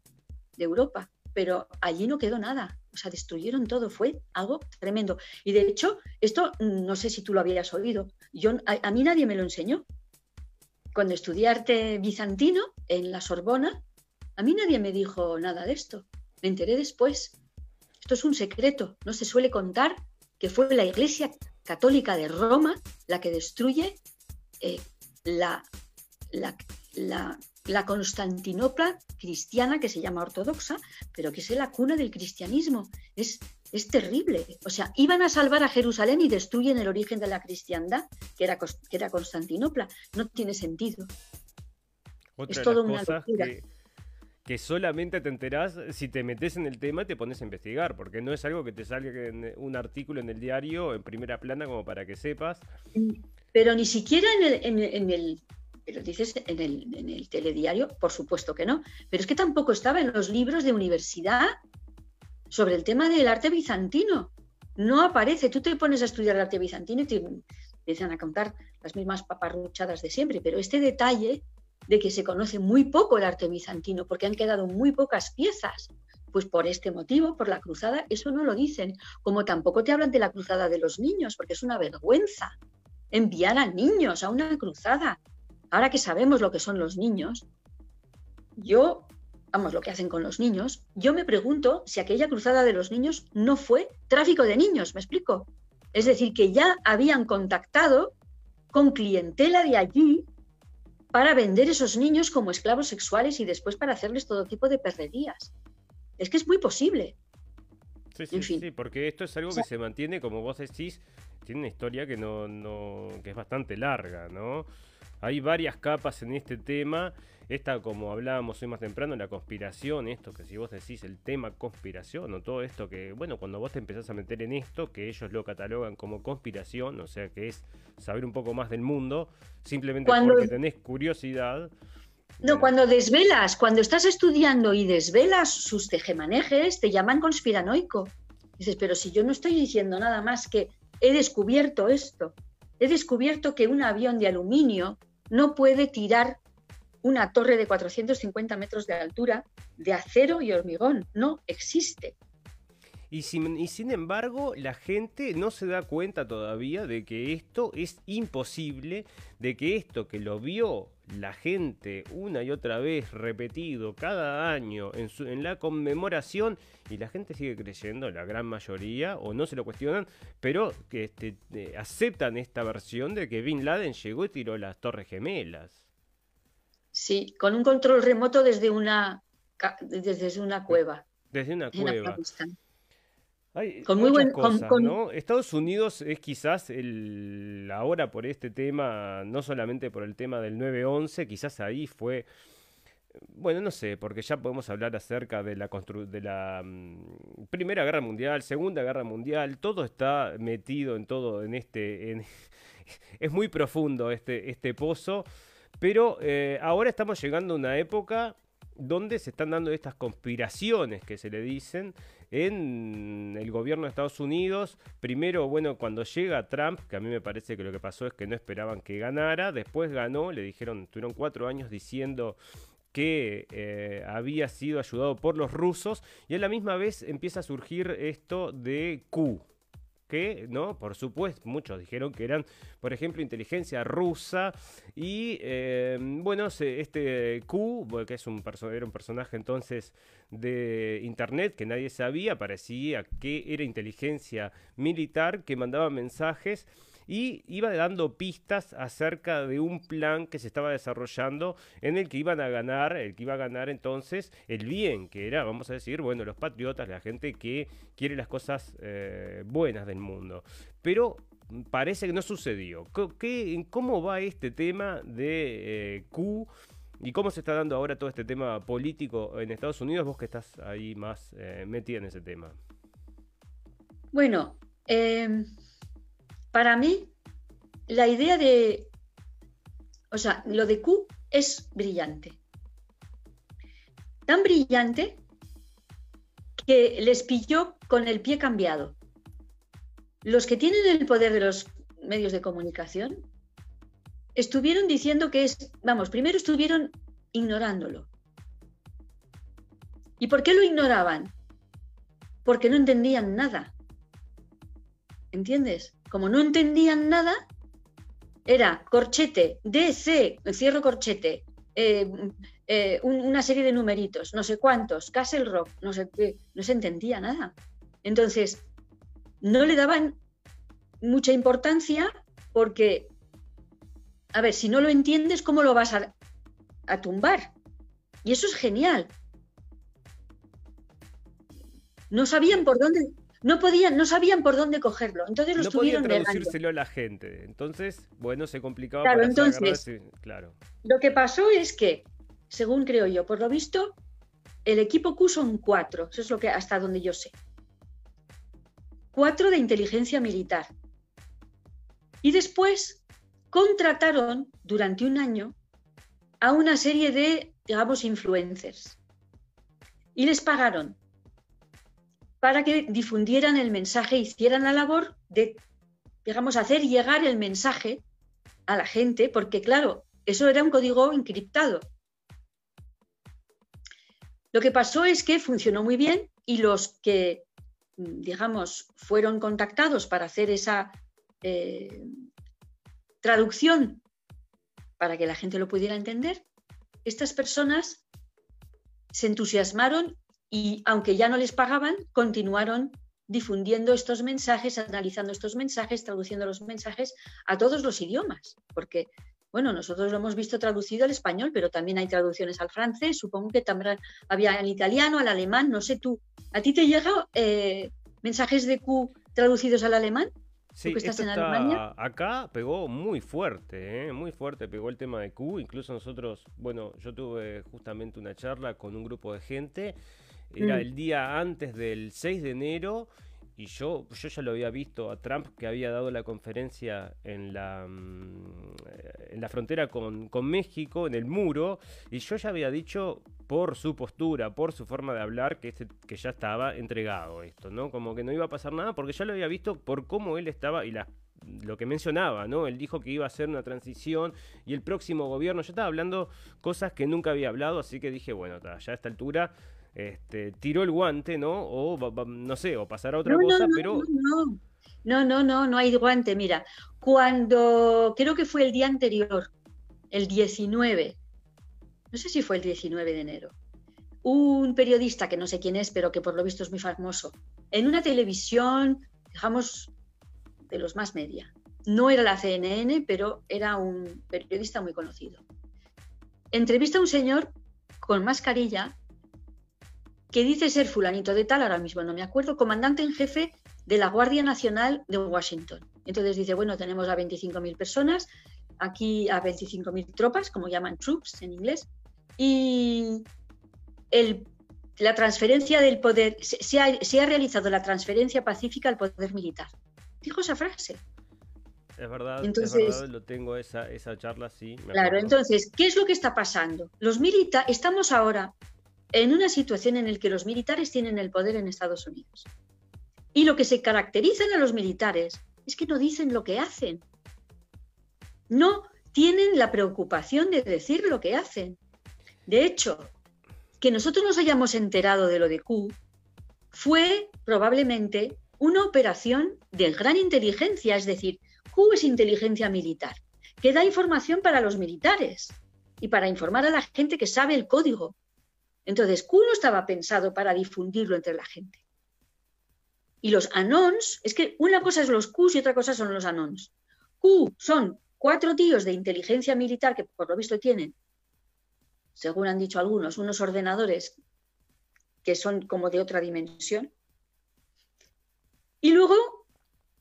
Europa. Pero allí no quedó nada, o sea, destruyeron todo, fue algo tremendo. Y de hecho, esto no sé si tú lo habías oído, yo, a, mí nadie me lo enseñó. Cuando estudié arte bizantino en la Sorbona, a mí nadie me dijo nada de esto. Me enteré después. Esto es un secreto, no se suele contar que fue la Iglesia Católica de Roma la que destruye eh, la, la, Constantinopla cristiana, que se llama ortodoxa, pero que es la cuna del cristianismo. Es, es terrible. O sea, iban a salvar a Jerusalén y destruyen el origen de la cristiandad, que era, que era Constantinopla. No tiene sentido. es todo una locura que solamente te enterás si te metes en el tema y te pones a investigar, porque no es algo que te salga en un artículo en el diario en primera plana como para que sepas. Pero ni siquiera en el, en, el pero dices en el, en el telediario, por supuesto que no, pero es que tampoco estaba en los libros de universidad sobre el tema del arte bizantino. No aparece, tú te pones a estudiar el arte bizantino y te empiezan a contar las mismas paparruchadas de siempre, pero este detalle de que se conoce muy poco el arte bizantino, porque han quedado muy pocas piezas. Pues por este motivo, por la cruzada, eso no lo dicen. Como tampoco te hablan de la cruzada de los niños, porque es una vergüenza enviar a niños a una cruzada. Ahora que sabemos lo que son los niños, yo, vamos, lo que hacen con los niños, yo me pregunto si aquella cruzada de los niños no fue tráfico de niños, ¿me explico? Es decir, que ya habían contactado con clientela de allí para vender esos niños como esclavos sexuales y después para hacerles todo tipo de perrerías. Es que es muy posible. Sí, sí, sí, porque esto es algo que se mantiene, como vos decís, tiene una historia que no, no, que es bastante larga, ¿no? Hay varias capas en este tema esta, como hablábamos hoy más temprano, la conspiración, esto que si vos decís el tema conspiración o todo esto que, bueno, cuando vos te empezás a meter en esto, que ellos lo catalogan como conspiración, o sea que es saber un poco más del mundo, simplemente porque tenés curiosidad. No, cuando desvelas, cuando estás estudiando y desvelas sus tejemanejes, te llaman conspiranoico. Dices, pero si yo no estoy diciendo nada más que he descubierto esto, he descubierto que un avión de aluminio no puede tirar una torre de 450 metros de altura de acero y hormigón. No existe. Y sin, embargo, la gente no se da cuenta todavía de que esto es imposible, de que esto que lo vio la gente una y otra vez repetido cada año en la conmemoración y la gente sigue creyendo, la gran mayoría, o no se lo cuestionan, pero que este, eh, aceptan esta versión de que Bin Laden llegó y tiró las torres gemelas. Sí, con un control remoto desde una, desde una cueva. Desde una cueva. Hay con muy buen, cosas, ¿no? Estados Unidos es quizás el ahora por este tema, no solamente por el tema del 9-11, quizás ahí fue bueno, no sé, porque ya podemos hablar acerca de la, de la mm, Primera Guerra Mundial, Segunda Guerra Mundial, todo está metido en todo, en este... En, es muy profundo este, este pozo. Pero eh, ahora estamos llegando a una época donde se están dando estas conspiraciones que se le dicen en el gobierno de Estados Unidos. Primero, bueno, cuando llega Trump, que a mí me parece que lo que pasó es que no esperaban que ganara, después ganó, le dijeron, tuvieron cuatro años diciendo que eh, había sido ayudado por los rusos y a la misma vez empieza a surgir esto de Q, que, ¿no? Por supuesto, muchos dijeron que eran, por ejemplo, inteligencia rusa. Y eh, bueno, este Q, que es un era un personaje entonces de internet que nadie sabía, parecía que era inteligencia militar que mandaba mensajes y iba dando pistas acerca de un plan que se estaba desarrollando en el que iban a ganar, el que iba a ganar entonces el bien, que era, vamos a decir, bueno, los patriotas, la gente que quiere las cosas eh, buenas del mundo. Pero parece que no sucedió. ¿Qué, ¿Cómo va este tema de eh, Q? ¿Y cómo se está dando ahora todo este tema político en Estados Unidos? Vos que estás ahí más eh, metida en ese tema. Bueno, eh, para mí, la idea de, o sea, lo de Q es brillante. Tan brillante que les pilló con el pie cambiado. Los que tienen el poder de los medios de comunicación estuvieron diciendo que es, vamos, primero estuvieron ignorándolo. ¿Y por qué lo ignoraban? Porque no entendían nada. ¿Entiendes? Como no entendían nada, era corchete, DC, cierro corchete, eh, eh, una serie de numeritos, no sé cuántos, Castle Rock, no sé qué, no se entendía nada. Entonces, no le daban mucha importancia porque, a ver, si no lo entiendes, ¿cómo lo vas a, tumbar? Y eso es genial. No sabían por dónde, no podían, no sabían por dónde cogerlo. Entonces lo no estuvieron podían traducírselo a la gente. Entonces, bueno, se complicaba claro, entonces, claro. Lo que pasó es que, según creo yo, por lo visto, el equipo Q son cuatro. Eso es lo que hasta donde yo sé. Cuatro de inteligencia militar. Y después contrataron durante un año a una serie de, digamos, influencers. Y les pagaron para que difundieran el mensaje, hicieran la labor de, digamos, hacer llegar el mensaje a la gente, porque claro, eso era un código encriptado. Lo que pasó es que funcionó muy bien y los que, digamos, fueron contactados para hacer esa eh, traducción para que la gente lo pudiera entender, estas personas se entusiasmaron y aunque ya no les pagaban, continuaron difundiendo estos mensajes, analizando estos mensajes, traduciendo los mensajes a todos los idiomas, porque bueno, nosotros lo hemos visto traducido al español, pero también hay traducciones al francés, supongo que también había al italiano, al alemán, no sé tú. ¿A ti te llegan eh, mensajes de Q traducidos al alemán? Sí, está, acá pegó muy fuerte, ¿eh? muy fuerte pegó el tema de Q. Incluso nosotros, bueno, yo tuve justamente una charla con un grupo de gente. Era mm. el día antes del 6 de enero y yo, yo ya lo había visto a Trump que había dado la conferencia en la, mm, en la frontera con, México, en el muro, y yo ya había dicho por su postura, por su forma de hablar, que, este, que ya estaba entregado esto, ¿no? Como que no iba a pasar nada, porque ya lo había visto por cómo él estaba y la, lo que mencionaba, ¿no? Él dijo que iba a hacer una transición y el próximo gobierno, yo estaba hablando cosas que nunca había hablado, así que dije, bueno, ya a esta altura este, tiró el guante, ¿no? O no sé, o pasará otra cosa, pero... No, no, no, no hay guante. Mira, cuando creo que fue el día anterior, el 19, no sé si fue el 19 de enero, un periodista que no sé quién es, pero que por lo visto es muy famoso, en una televisión, digamos, de los más media. No era la CNN, pero era un periodista muy conocido. Entrevista a un señor con mascarilla que dice ser fulanito de tal, ahora mismo no me acuerdo, comandante en jefe de la Guardia Nacional de Washington. Entonces dice, bueno, tenemos a 25.000 personas, aquí a 25.000 tropas, como llaman troops en inglés, y la transferencia del poder, se, ha, realizado la transferencia pacífica al poder militar. Dijo esa frase. Es verdad, entonces, lo tengo esa, esa charla, sí. claro, entonces, ¿qué es lo que está pasando? Los militares, estamos ahora en una situación en la que los militares tienen el poder en Estados Unidos. Y lo que se caracteriza a los militares es que no dicen lo que hacen. No tienen la preocupación de decir lo que hacen. De hecho, que nosotros nos hayamos enterado de lo de Q fue probablemente una operación de gran inteligencia, es decir, Q es inteligencia militar, que da información para los militares y para informar a la gente que sabe el código entonces, Q no estaba pensado para difundirlo entre la gente. Y los anons, es que una cosa es los Qs y otra cosa son los anons. Q son cuatro tíos de inteligencia militar que por lo visto tienen, según han dicho algunos, unos ordenadores que son como de otra dimensión. Y luego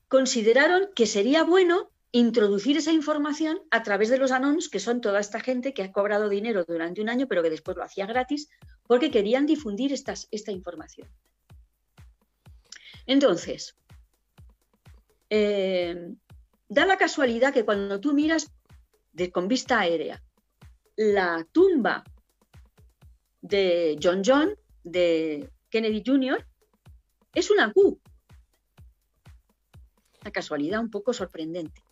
consideraron que sería bueno introducir esa información a través de los anons, que son toda esta gente que ha cobrado dinero durante un año, pero que después lo hacía gratis, porque querían difundir esta información. Entonces, eh, da la casualidad que cuando tú miras de, con vista aérea la tumba de John John, de Kennedy Jr., es una Q. Una casualidad un poco sorprendente.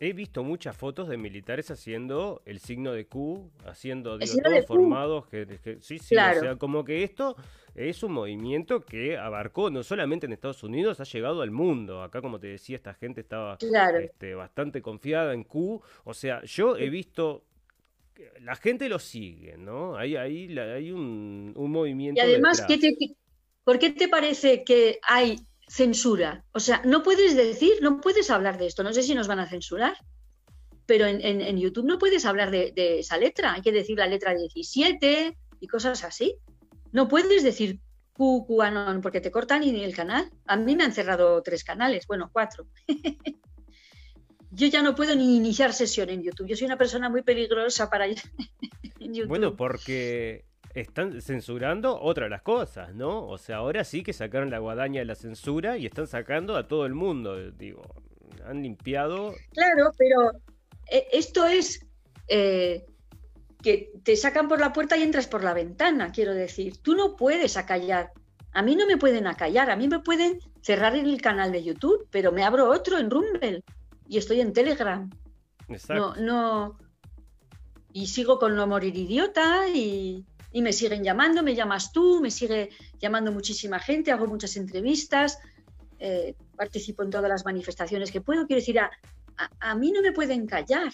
He visto muchas fotos de militares haciendo el signo de Q, haciendo, digo, todos formados, que, sí, sí, o sea, como que esto es un movimiento que abarcó no solamente en Estados Unidos, ha llegado al mundo. Acá, como te decía, esta gente estaba este, bastante confiada en Q. O sea, yo he visto la gente lo sigue, ¿no? Hay, hay, hay un, movimiento. Y además, ¿por qué te parece que hay censura? O sea, no puedes decir, no puedes hablar de esto. No sé si nos van a censurar, pero en, YouTube no puedes hablar de, esa letra. Hay que decir la letra 17 y cosas así. No puedes decir QAnon porque te cortan ni el canal. A mí me han cerrado tres canales, bueno, cuatro. Yo ya no puedo ni iniciar sesión en YouTube. Yo soy una persona muy peligrosa para en YouTube. Bueno, porque están censurando otra de las cosas, ¿no? O sea, ahora sí que sacaron la guadaña de la censura y están sacando a todo el mundo, digo. Han limpiado. Claro, pero eh, esto es eh, que te sacan por la puerta y entras por la ventana, quiero decir. Tú no puedes acallar. A mí no me pueden acallar, a mí me pueden cerrar el canal de YouTube, pero me abro otro en Rumble y estoy en Telegram. Exacto. No, no. Y sigo con No Morir Idiota y, me siguen llamando, me llamas tú, me sigue llamando muchísima gente, hago muchas entrevistas, eh, participo en todas las manifestaciones que puedo. Quiero decir, a, a mí no me pueden callar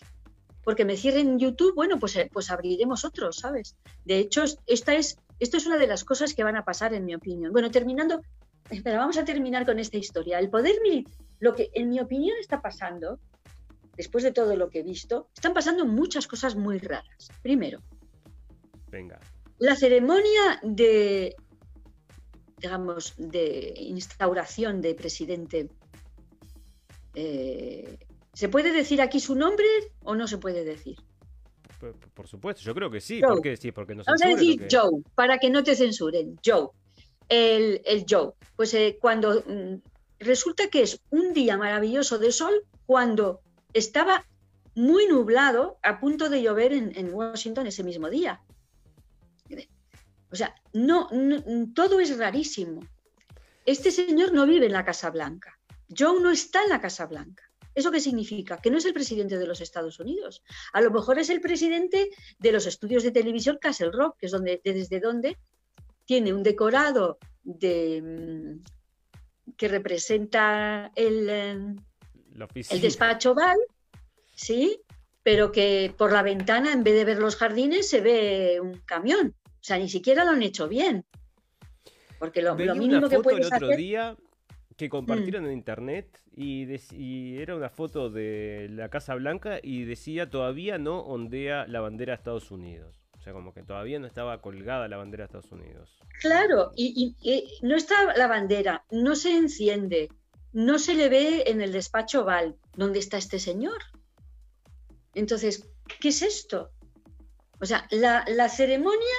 porque me cierren YouTube, bueno, pues, eh, pues abriremos otros, ¿sabes? De hecho, esta es, esto es una de las cosas que van a pasar, en mi opinión. Bueno, terminando, espera, vamos a terminar con esta historia. El poder militar, lo que en mi opinión está pasando, después de todo lo que he visto, están pasando muchas cosas muy raras. Primero, Venga. La ceremonia de, digamos, de instauración de presidente eh, ¿Se puede decir aquí su nombre o no se puede decir? Por, supuesto, yo creo que sí. ¿Por qué sí? Porque no Vamos a decir Joe, para que no te censuren. Joe. El, Joe. Pues eh, cuando mm, resulta que es un día maravilloso de sol, cuando estaba muy nublado, a punto de llover en, Washington ese mismo día. O sea, no, todo es rarísimo. Este señor no vive en la Casa Blanca. Joe no está en la Casa Blanca. ¿Eso qué significa? Que no es el presidente de los Estados Unidos. A lo mejor es el presidente de los estudios de televisión Castle Rock, que es donde, desde donde tiene un decorado de, mm, que representa el, el despacho Val, ¿sí? pero que por la ventana, en vez de ver los jardines, se ve un camión. O sea, ni siquiera lo han hecho bien. Porque lo, mínimo que puedes el otro día que compartieron mm. en internet y, era una foto de la Casa Blanca y decía todavía no ondea la bandera de Estados Unidos. O sea, como que todavía no estaba colgada la bandera de Estados Unidos. Claro, y, no está la bandera, no se enciende, no se le ve en el despacho Val. ¿Dónde está este señor? Entonces, ¿qué es esto? O sea, la, la ceremonia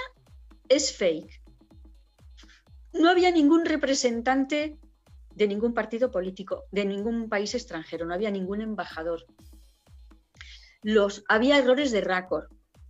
es fake. No había ningún representante de ningún partido político, de ningún país extranjero, no había ningún embajador. Los, había errores de raccord.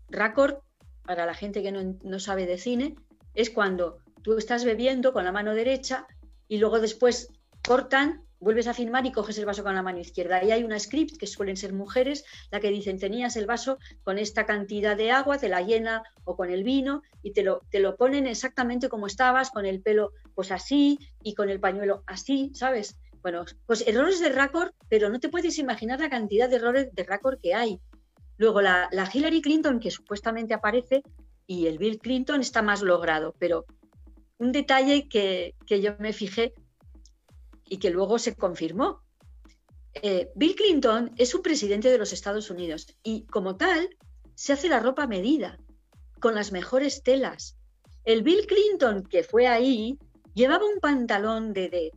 Raccord, para la gente que no, no sabe de cine, es cuando tú estás bebiendo con la mano derecha y luego después cortan vuelves a firmar y coges el vaso con la mano izquierda. Ahí hay una script que suelen ser mujeres, la que dicen tenías el vaso con esta cantidad de agua, te la llena o con el vino y te lo, te lo ponen exactamente como estabas, con el pelo pues así y con el pañuelo así, ¿sabes? Bueno, pues errores de récord, pero no te puedes imaginar la cantidad de errores de récord que hay. Luego la, la Hillary Clinton, que supuestamente aparece, y el Bill Clinton está más logrado, pero un detalle que, que yo me fijé y que luego se confirmó. Eh, Bill Clinton es un presidente de los Estados Unidos y como tal se hace la ropa medida, con las mejores telas. El Bill Clinton que fue ahí llevaba un pantalón de,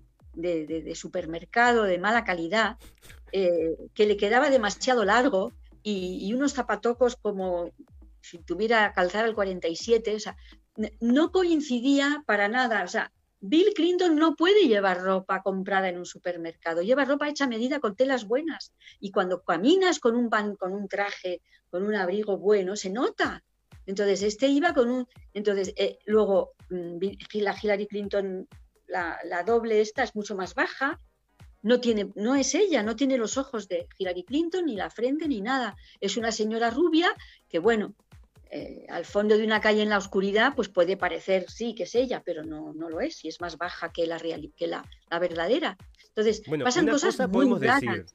supermercado de mala calidad eh, que le quedaba demasiado largo y, y, unos zapatocos como si tuviera calzar al 47, o sea, no coincidía para nada, o sea, Bill Clinton no puede llevar ropa comprada en un supermercado, lleva ropa hecha a medida con telas buenas. Y cuando caminas con un, con un traje, con un abrigo bueno, se nota. Entonces, este iba con un... Entonces, eh, luego, mm, la Hillary Clinton, la, doble esta, es mucho más baja. no, tiene, no es ella, no tiene los ojos de Hillary Clinton, ni la frente, ni nada. Es una señora rubia que, bueno, eh, al fondo de una calle en la oscuridad, pues puede parecer, sí, que es ella, pero no, no lo es, y es más baja que la, real, que la, verdadera. Entonces, pasan cosas muy podemos decir,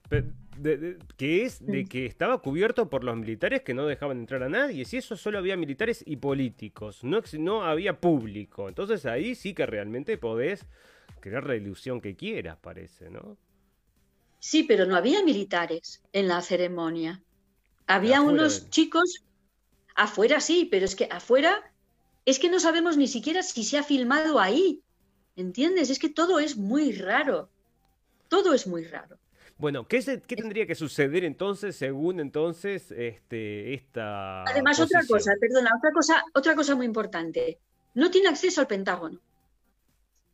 que es de mm. que estaba cubierto por los militares que no dejaban entrar a nadie, si eso solo había militares y políticos, no, no había público. Entonces ahí sí que realmente podés crear la ilusión que quieras, parece, ¿no? Sí, pero no había militares en la ceremonia. Había unos chicos Afuera sí, pero es que afuera es que no sabemos ni siquiera si se ha filmado ahí. ¿Entiendes? Es que todo es muy raro. Todo es muy raro. Bueno, ¿qué, tendría que suceder entonces, según entonces este, esta. Además, otra cosa, perdona, otra cosa, otra cosa muy importante. No tiene acceso al Pentágono.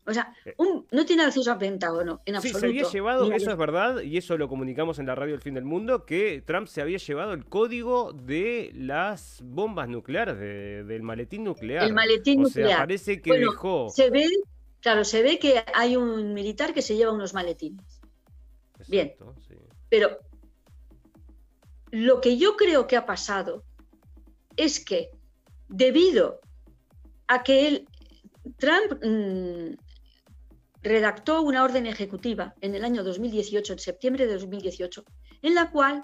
O sea, eh. no tiene acceso al Pentágono, en absoluto. Sí, se había llevado, eso es verdad, y eso lo comunicamos en la radio El Fin del Mundo, que Trump se había llevado el código de las bombas nucleares, del maletín nuclear. El maletín o Sea, parece que dejó... Se ve, claro, se ve que hay un militar que se lleva unos maletines. Bien, pero lo que yo creo que ha pasado es que debido a que él, Trump mm, redactó una orden ejecutiva en el año 2018, en septiembre de 2018, en la cual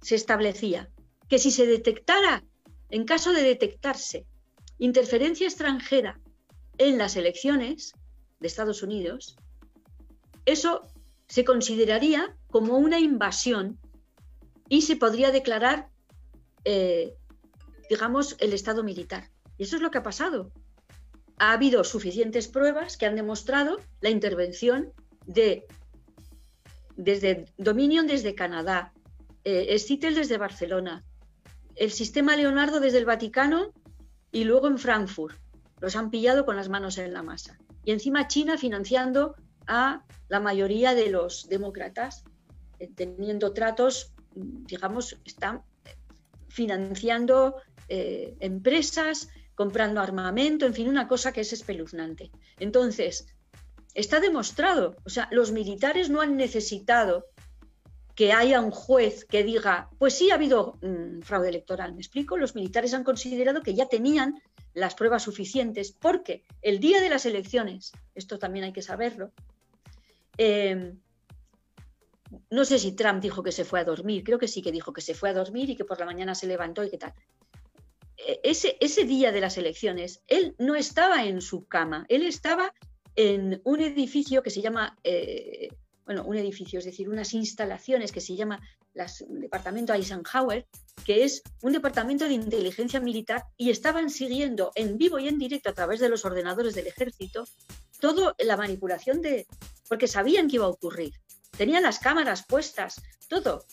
se establecía que si se detectara, en caso de detectarse, interferencia extranjera en las elecciones de Estados Unidos, eso se consideraría como una invasión y se podría declarar, eh, digamos, el Estado militar. Y eso es lo que ha pasado ha habido suficientes pruebas que han demostrado la intervención de desde Dominion desde Canadá, eh, Citel desde Barcelona, el sistema Leonardo desde el Vaticano y luego en Frankfurt. Los han pillado con las manos en la masa. Y encima China financiando a la mayoría de los demócratas, eh, teniendo tratos, digamos, están financiando eh, empresas, comprando armamento, en fin, una cosa que es espeluznante. Entonces, está demostrado, o sea, los militares no han necesitado que haya un juez que diga, pues sí ha habido mm, fraude electoral, ¿me explico? Los militares han considerado que ya tenían las pruebas suficientes porque el día de las elecciones, esto también hay que saberlo, eh, no sé si Trump dijo que se fue a dormir, creo que sí que dijo que se fue a dormir y que por la mañana se levantó y qué tal. E, ese, ese día de las elecciones, él no estaba en su cama, él estaba en un edificio que se llama, eh, bueno, un edificio, es decir, unas instalaciones que se llama el Departamento Eisenhower, que es un departamento de inteligencia militar, y estaban siguiendo en vivo y en directo a través de los ordenadores del ejército toda la manipulación de, porque sabían que iba a ocurrir. Tenían las cámaras puestas, todo.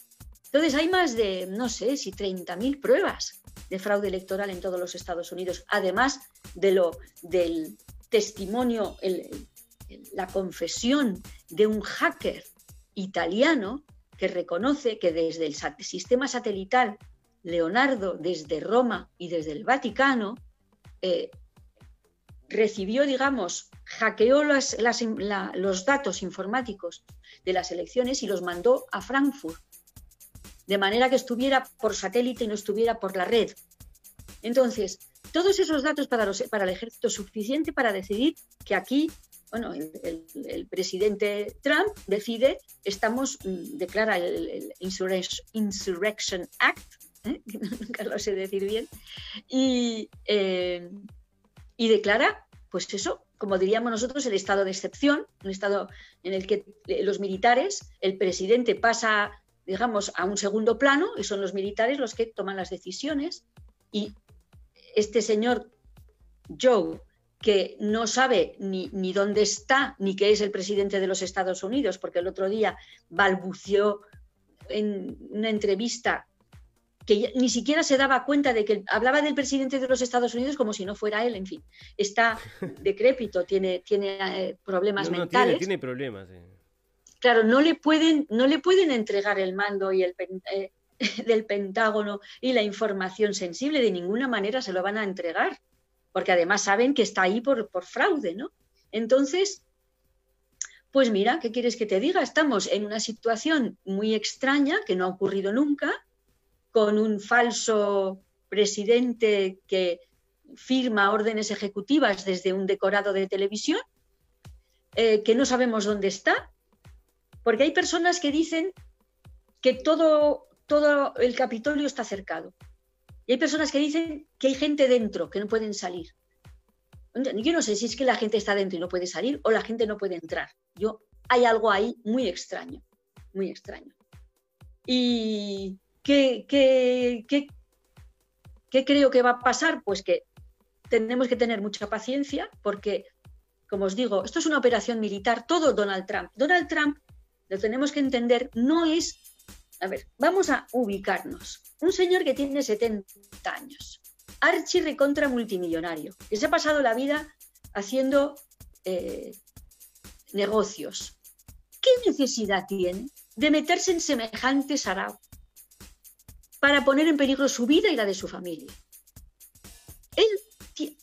Entonces hay más de, no sé si 30.000 pruebas de fraude electoral en todos los Estados Unidos, además de lo, del testimonio, la confesión de un hacker italiano que reconoce que desde el sistema satelital Leonardo, desde Roma y desde el Vaticano, eh, recibió, digamos, hackeó los datos informáticos de las elecciones y los mandó a Frankfurt de manera que estuviera por satélite y no estuviera por la red. Entonces, todos esos datos para, para el ejército suficiente para decidir que aquí, bueno, el, presidente Trump decide, estamos, mm, declara el, Insurrection, Act, ¿eh? nunca lo sé decir bien, y, eh, y declara, pues eso, como diríamos nosotros, el estado de excepción, un estado en el que los militares, el presidente pasa digamos, a un segundo plano y son los militares los que toman las decisiones. Y este señor Joe, que no sabe ni, ni dónde está ni qué es el presidente de los Estados Unidos, porque el otro día balbuceó en una entrevista que ni siquiera se daba cuenta de que hablaba del presidente de los Estados Unidos como si no fuera él, en fin, está decrépito, tiene, tiene eh, problemas mentales. tiene, tiene problemas. Claro, no le pueden, no le pueden entregar el mando y el, eh, del Pentágono y la información sensible, de ninguna manera se lo van a entregar, porque además saben que está ahí por, fraude, ¿no? Entonces, Pues mira, ¿qué quieres que te diga? Estamos en una situación muy extraña que no ha ocurrido nunca, con un falso presidente que firma órdenes ejecutivas desde un decorado de televisión, eh, que no sabemos dónde está, porque hay personas que dicen que todo, todo el Capitolio está cercado. Y hay personas que dicen que hay gente dentro, que no pueden salir. Yo no sé si es que la gente está dentro y no puede salir o la gente no puede entrar. Yo, hay algo ahí muy extraño, muy extraño. ¿Y qué, qué, qué creo que va a pasar? Pues que tenemos que tener mucha paciencia porque, como os digo, esto es una operación militar, todo Donald Trump. Donald Trump, lo tenemos que entender, no es... A ver, vamos a ubicarnos. Un señor que tiene 70 años, archi recontra multimillonario, que se ha pasado la vida haciendo eh, negocios. ¿Qué necesidad tiene de meterse en semejante sarao para poner en peligro su vida y la de su familia? Él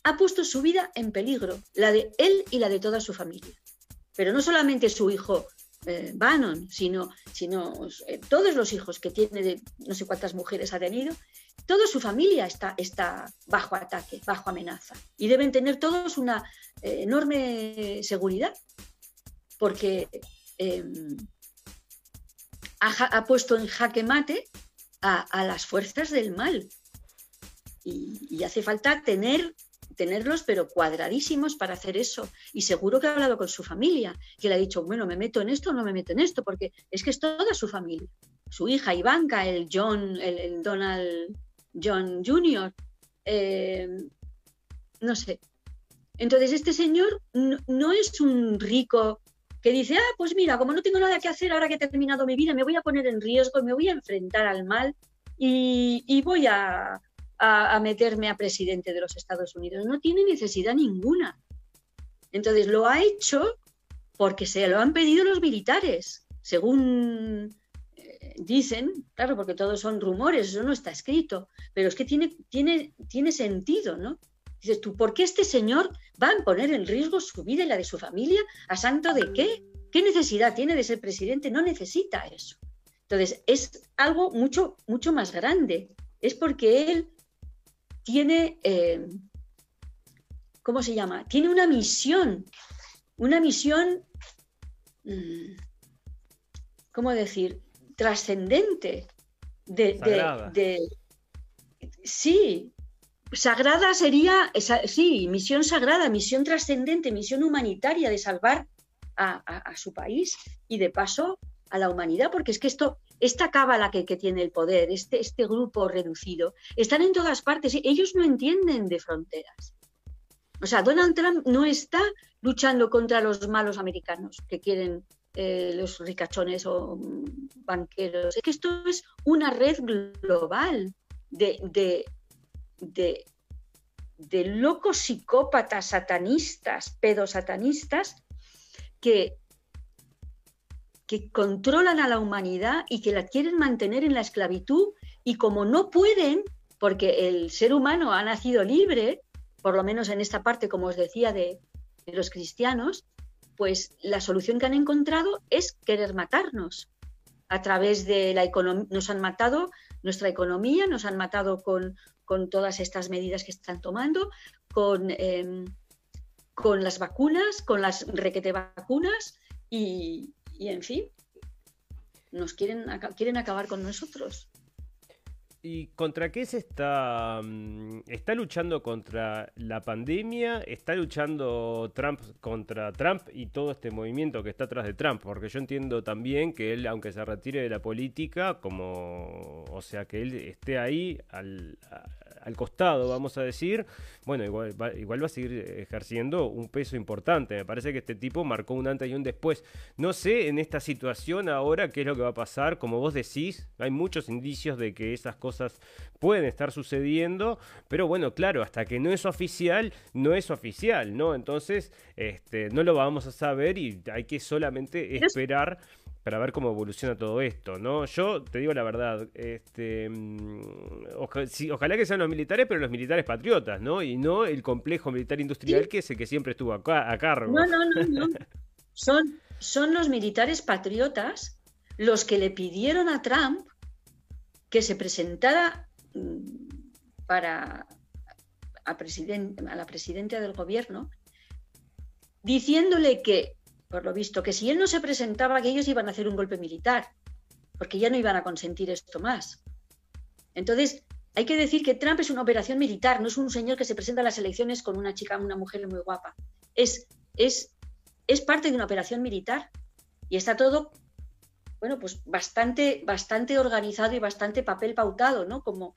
ha puesto su vida en peligro, la de él y la de toda su familia. Pero no solamente su hijo eh, Bannon, sino, sino eh, todos los hijos que tiene, de, no sé cuántas mujeres ha tenido, toda su familia está, está bajo ataque, bajo amenaza. Y deben tener todos una eh, enorme seguridad, porque em, ha, puesto en jaque mate a, las fuerzas del mal. y hace falta tener tenerlos, pero cuadradísimos para hacer eso. Y seguro que ha hablado con su familia, que le ha dicho, bueno, ¿me meto en esto o no me meto en esto? Porque es que es toda su familia. Su hija Ivanka, el John, el, Donald John Jr., eh, no sé. Entonces, este señor no, es un rico que dice, ah, pues mira, como no tengo nada que hacer ahora que he terminado mi vida, me voy a poner en riesgo, me voy a enfrentar al mal y voy a, a, meterme a presidente de los Estados Unidos. No tiene necesidad ninguna. Entonces lo ha hecho porque se lo han pedido los militares, según eh, dicen, claro, porque todos son rumores, eso no está escrito, pero es que tiene, tiene, tiene sentido, ¿no? Dices tú, ¿por qué este señor va a poner en riesgo su vida y la de su familia? ¿A santo de qué? ¿Qué necesidad tiene de ser presidente? No necesita eso. Entonces, es algo mucho, mucho más grande. Es porque él tiene, eh, ¿cómo se llama? Tiene una misión, una misión, mm, ¿cómo decir? Trascendente. De, sí, sagrada sería, sí, misión sagrada, misión trascendente, misión humanitaria de salvar a, su país y de paso a la humanidad, porque es que esto esta cábala que, tiene el poder, este, este grupo reducido, están en todas partes. Ellos no entienden de fronteras. O sea, Donald Trump no está luchando contra los malos americanos que quieren eh, los ricachones o banqueros. Es que esto es una red global de, de locos psicópatas satanistas, pedosatanistas, que que controlan a la humanidad y que la quieren mantener en la esclavitud y como no pueden, porque el ser humano ha nacido libre, por lo menos en esta parte, como os decía, de, los cristianos, pues la solución que han encontrado es querer matarnos. A través de la economía, nos han matado nuestra economía, nos han matado con, con todas estas medidas que están tomando, con, em, con las vacunas, con las requete vacunas y, y en fin, nos quieren, quieren acabar con nosotros. ¿Y contra qué se está? Mm, ¿Está luchando contra la pandemia? ¿Está luchando Trump contra Trump y todo este movimiento que está atrás de Trump? Porque yo entiendo también que él, aunque se retire de la política, como, o sea, que él esté ahí al, al costado, vamos a decir, bueno, igual va, igual va a seguir ejerciendo un peso importante. Me parece que este tipo marcó un antes y un después. No sé en esta situación ahora qué es lo que va a pasar. Como vos decís, hay muchos indicios de que esas cosas pueden estar sucediendo, pero bueno, claro, hasta que no es oficial, no es oficial, ¿no? Entonces, este, no lo vamos a saber y hay que solamente esperar para ver cómo evoluciona todo esto, ¿no? Yo te digo la verdad, este, mm, ojalá que sean los militares, pero los militares patriotas, ¿no? Y no el complejo militar industrial que es el que siempre estuvo acá, a cargo. No, no, no, no. Son, son los militares patriotas los que le pidieron a Trump que se presentara mm, para a, a la presidenta del gobierno, diciéndole que, por lo visto, que si él no se presentaba, que ellos iban a hacer un golpe militar, porque ya no iban a consentir esto más. Entonces, hay que decir que Trump es una operación militar, no es un señor que se presenta a las elecciones con una chica, una mujer muy guapa. Es, es, es parte de una operación militar y está todo, bueno, pues bastante, bastante organizado y bastante papel pautado, ¿no? Como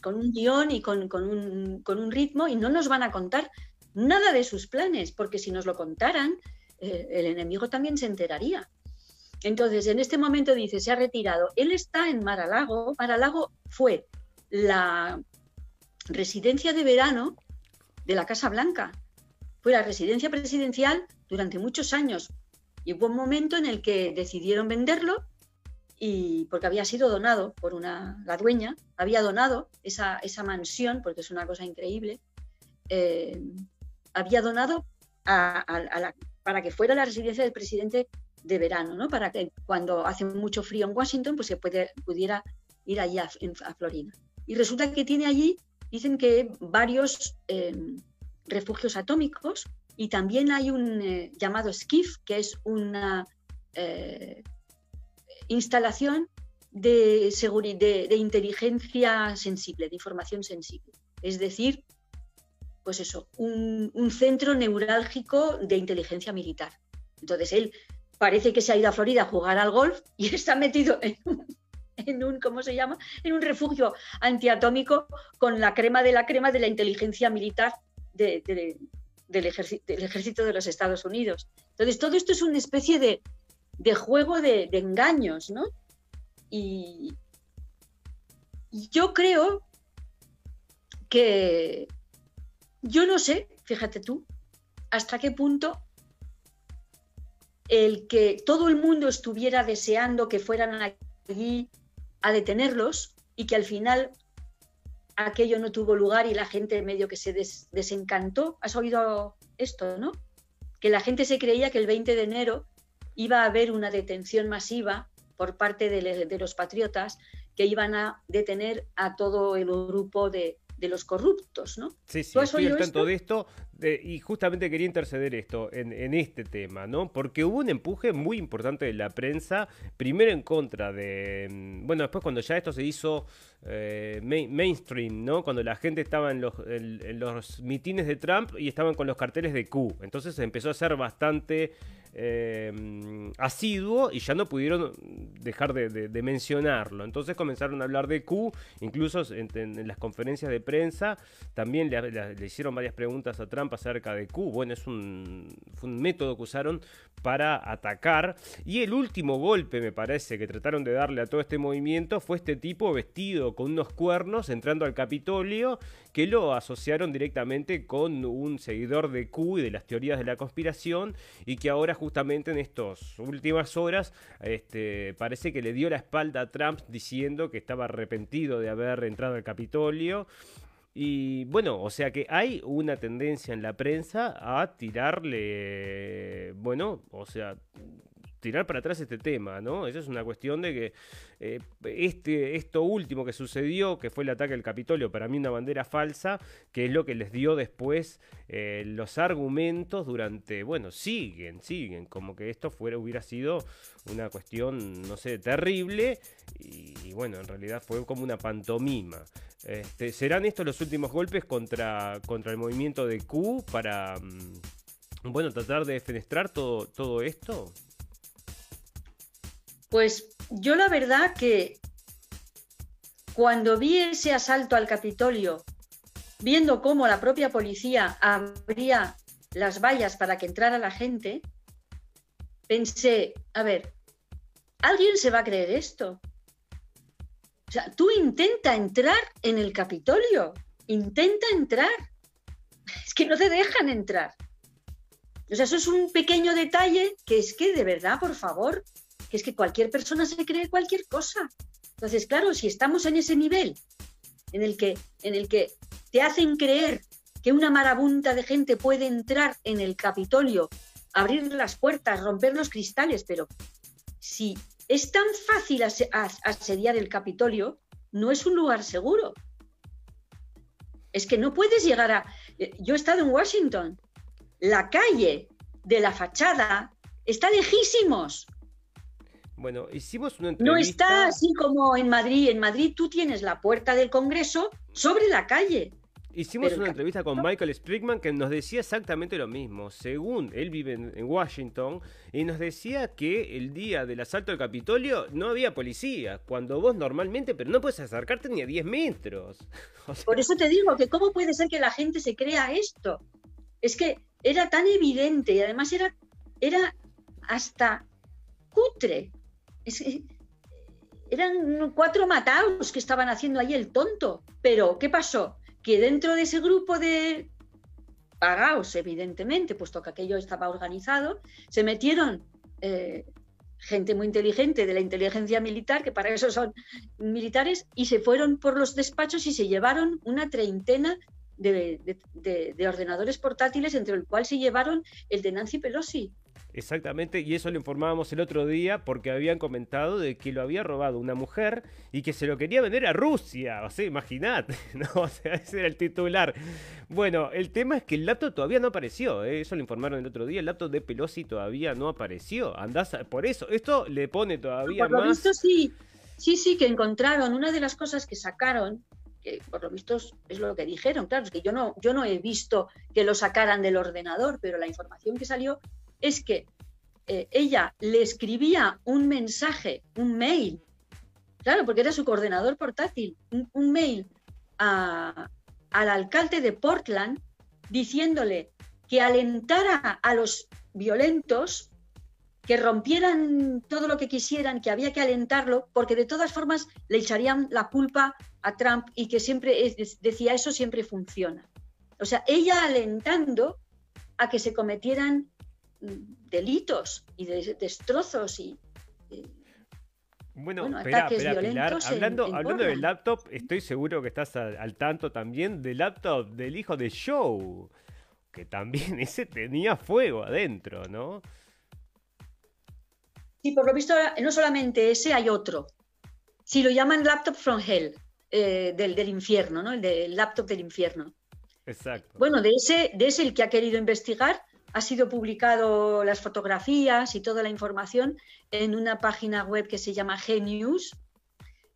con un guion y con, un, con, un, ritmo y no nos van a contar nada de sus planes, porque si nos lo contaran, eh, el enemigo también se enteraría. Entonces, en este momento dice, se ha retirado. Él está en Mar-a-Lago. Mar-a-Lago fue la residencia de verano de la Casa Blanca. Fue la residencia presidencial durante muchos años. Y hubo un momento en el que decidieron venderlo y porque había sido donado por una, la dueña, había donado esa, esa mansión, porque es una cosa increíble, eh, había donado para que fuera la residencia del presidente de verano, ¿no? para que cuando hace mucho frío en Washington, pues se puede, pudiera ir allá a Florida. Y resulta que tiene allí, dicen que varios eh, refugios atómicos y también hay un eh, llamado SCIF, que es una eh, instalación de, de, de, inteligencia sensible, de información sensible. Es decir, pues eso, un, un centro neurálgico de inteligencia militar. Entonces él parece que se ha ido a Florida a jugar al golf y está metido en un en un, ¿cómo se llama? En un refugio antiatómico con la crema de la crema de la inteligencia militar del, ejército, de los Estados Unidos. Entonces, todo esto es una especie de, juego de, engaños, ¿no? Y, yo creo que, yo no sé, fíjate tú, hasta qué punto el que todo el mundo estuviera deseando que fueran allí a detenerlos y que al final aquello no tuvo lugar y la gente medio que se desencantó. ¿Has oído esto, no? Que la gente se creía que el 20 de enero iba a haber una detención masiva por parte de, los patriotas que iban a detener a todo el grupo de, los corruptos, ¿no? Sí, sí, estoy al tanto de esto y justamente quería interceder esto en, en, este tema, ¿no? Porque hubo un empuje muy importante de la prensa, primero en contra de, mm, bueno, después cuando ya esto se hizo eh, mainstream, ¿no? Cuando la gente estaba en los, en, los mitines de Trump y estaban con los carteles de Q. Entonces empezó a ser bastante eh, asiduo y ya no pudieron dejar de, mencionarlo. Entonces comenzaron a hablar de Q, incluso en, las conferencias de prensa también le, hicieron varias preguntas a Trump acerca de Q. Bueno, es un, un método que usaron para atacar. Y el último golpe, me parece, que trataron de darle a todo este movimiento fue este tipo vestido con unos cuernos entrando al Capitolio, que lo asociaron directamente con un seguidor de Q y de las teorías de la conspiración, y que ahora justamente en estas últimas horas este, parece que le dio la espalda a Trump diciendo que estaba arrepentido de haber entrado al Capitolio. Y bueno, o sea que hay una tendencia en la prensa a tirarle, bueno, o sea, tirar para atrás este tema, ¿no? Esa es una cuestión de que eh, este, esto último que sucedió, que fue el ataque al Capitolio, para mí una bandera falsa, que es lo que les dio después eh, los argumentos durante, bueno, siguen, siguen, como que esto fuera, hubiera sido una cuestión, no sé, terrible, y, bueno, en realidad fue como una pantomima. Este, ¿Serán estos los últimos golpes contra, contra el movimiento de Q para, mm, bueno, tratar de defenestrar todo, todo esto? Pues yo la verdad que cuando vi ese asalto al Capitolio, viendo cómo la propia policía abría las vallas para que entrara la gente, pensé, a ver, ¿alguien se va a creer esto? O sea, tú intenta entrar en el Capitolio, intenta entrar. Es que no te dejan entrar. O sea, eso es un pequeño detalle que es que de verdad, por favor, que es que cualquier persona se cree cualquier cosa. Entonces, claro, si estamos en ese nivel en el que, en el que te hacen creer que una marabunta de gente puede entrar en el Capitolio abrir las puertas, romper los cristales, pero si es tan fácil asediar el Capitolio, no es un lugar seguro. Es que no puedes llegar a... Eh, yo he estado en Washington. La calle de la fachada está lejísimos. Bueno, hicimos una entrevista. No está así como en Madrid. En Madrid tú tienes la puerta del Congreso sobre la calle. Hicimos una entrevista con Michael Sprigman que nos decía exactamente lo mismo. Según él vive en, Washington, y nos decía que el día del asalto al Capitolio no había policía, cuando vos normalmente, pero no puedes acercarte ni a 10 metros. Por eso te digo que cómo puede ser que la gente se crea esto. Es que era tan evidente y además era, era hasta cutre. Eran cuatro matados que estaban haciendo ahí el tonto. Pero, ¿qué pasó? que dentro de ese grupo de pagados, evidentemente, puesto que aquello estaba organizado, se metieron eh, gente muy inteligente de la inteligencia militar, que para eso son militares, y se fueron por los despachos y se llevaron una treintena de, de ordenadores portátiles, entre el cual se llevaron el de Nancy Pelosi. Exactamente, y eso lo informábamos el otro día porque habían comentado de que lo había robado una mujer y que se lo quería vender a Rusia. O sea, imagínate, ¿no? O sea, ese era el titular. Bueno, el tema es que el laptop todavía no apareció, ¿eh? eso lo informaron el otro día. El laptop de Pelosi todavía no apareció. Andás, por eso, esto le pone todavía por lo Visto, sí, sí, sí, que encontraron. Una de las cosas que sacaron que por lo visto es lo que dijeron, claro, es que yo no, yo no he visto que lo sacaran del ordenador, pero la información que salió es que eh, ella le escribía un mensaje, un mail, claro, porque era su coordenador portátil, un, mail al alcalde de Portland diciéndole que alentara a los violentos que rompieran todo lo que quisieran, que había que alentarlo, porque de todas formas le echarían la culpa a Trump y que siempre decía eso siempre funciona. O sea, ella alentando a que se cometieran delitos y de, destrozos y, bueno, ataques violentos hablando, hablando del laptop, estoy seguro que estás al, tanto también del laptop del hijo de Joe, que también ese tenía fuego adentro, ¿no? Sí, por lo visto, no solamente ese, hay otro. Si lo llaman laptop from hell, eh, del, del, infierno, ¿no? El del laptop del infierno. Exacto. Bueno, de ese, de ese el que ha querido investigar, ha sido publicado las fotografías y toda la información en una página web que se llama Genius,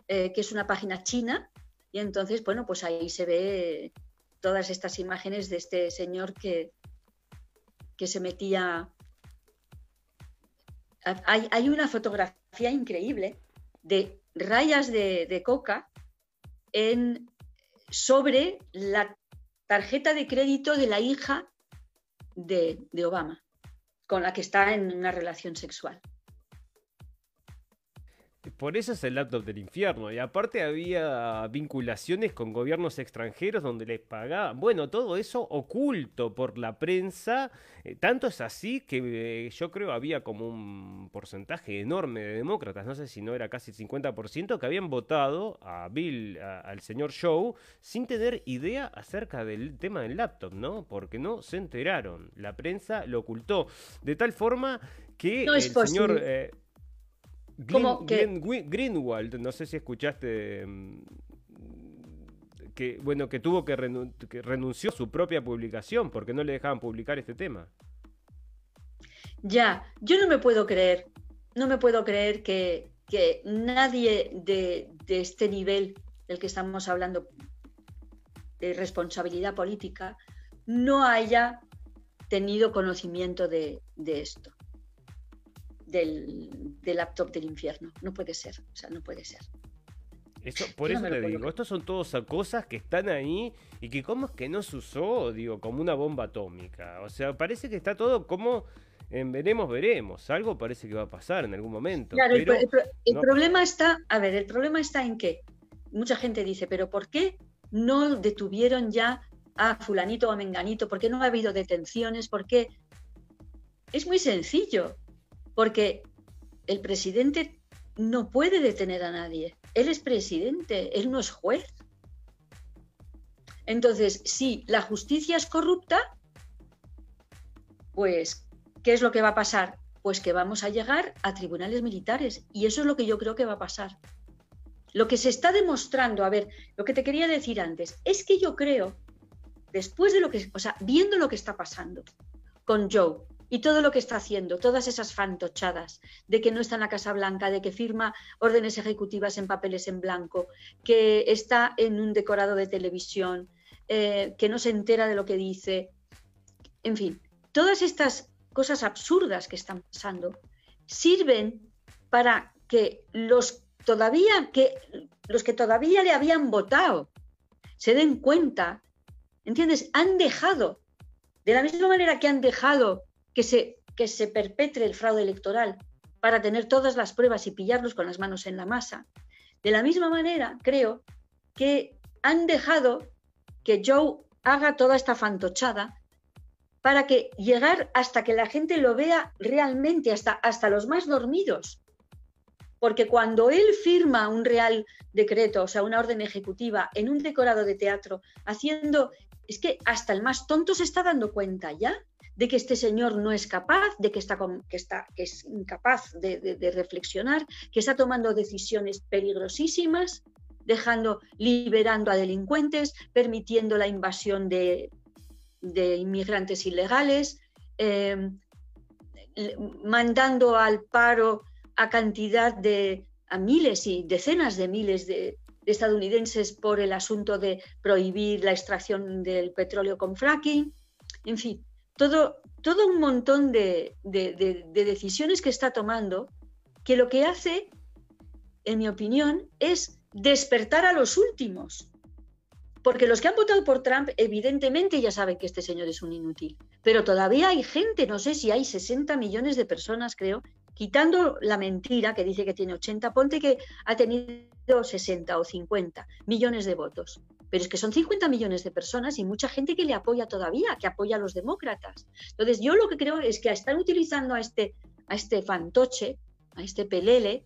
eh, que es una página china. Y entonces, bueno, pues ahí se ve todas estas imágenes de este señor que, que se metía. Hay, una fotografía increíble de rayas de, coca en, sobre la tarjeta de crédito de la hija de, Obama, con la que está en una relación sexual. Por eso es el laptop del infierno. Y aparte había vinculaciones con gobiernos extranjeros donde les pagaban. Bueno, todo eso oculto por la prensa. Eh, tanto es así que eh, yo creo había como un porcentaje enorme de demócratas, no sé si no era casi el 50%, que habían votado a Bill, al señor Show, sin tener idea acerca del tema del laptop, ¿no? Porque no se enteraron. La prensa lo ocultó. De tal forma que el señor... Eh, Greenwald, no sé si escuchaste mm, que bueno que tuvo que, renunció a su propia publicación porque no le dejaban publicar este tema. Ya, yo no me puedo creer, no me puedo creer que, nadie de, este nivel del que estamos hablando de responsabilidad política no haya tenido conocimiento de esto del, laptop del infierno. No puede ser, o sea, no puede ser. Eso, por eso le digo, estos son todas cosas que están ahí y que cómo es que no se usó, digo, como una bomba atómica. O sea, parece que está todo como en veremos, veremos. Algo parece que va a pasar en algún momento. Claro, el, problema está, a ver, el problema está en que mucha gente dice, pero ¿por qué no detuvieron ya a fulanito o a menganito? ¿Por qué no ha habido detenciones? ¿Por qué? Es muy sencillo porque el presidente no puede detener a nadie. Él es presidente, él no es juez. Entonces, si la justicia es corrupta, pues ¿qué es lo que va a pasar? Pues que vamos a llegar a tribunales militares y eso es lo que yo creo que va a pasar. Lo que se está demostrando, a ver, lo que te quería decir antes, es que yo creo, después de lo que, o sea, viendo lo que está pasando con Joe y todo lo que está haciendo, todas esas fantochadas de que no está en la Casa Blanca, de que firma órdenes ejecutivas en papeles en blanco, que está en un decorado de televisión, eh, que no se entera de lo que dice, en fin, todas estas cosas absurdas que están pasando sirven para que los todavía que los que todavía le habían votado se den cuenta, ¿entiendes? Han dejado, de la misma manera que han dejado que se, que se perpetre el fraude electoral para tener todas las pruebas y pillarlos con las manos en la masa, de la misma manera creo que han dejado que Joe haga toda esta fantochada para que llegar hasta que la gente lo vea realmente, hasta, hasta los más dormidos, porque cuando él firma un real decreto, o sea, una orden ejecutiva en un decorado de teatro, haciendo, es que hasta el más tonto se está dando cuenta ya de que este señor no es capaz, de que está, que está que es incapaz de, reflexionar, que está tomando decisiones peligrosísimas, dejando, liberando a delincuentes, permitiendo la invasión de, inmigrantes ilegales, eh, mandando al paro a cantidad de, a miles y decenas de miles de, estadounidenses por el asunto de prohibir la extracción del petróleo con fracking, en fin, todo, todo un montón de, de, decisiones que está tomando que lo que hace, en mi opinión, es despertar a los últimos. Porque los que han votado por Trump, evidentemente ya saben que este señor es un inútil. Pero todavía hay gente, no sé si hay 60 millones de personas, creo, quitando la mentira que dice que tiene 80, ponte que ha tenido 60 o 50 millones de votos. Pero es que son 50 millones de personas y mucha gente que le apoya todavía, que apoya a los demócratas. Entonces, yo lo que creo es que están utilizando a este, a este fantoche, a este pelele,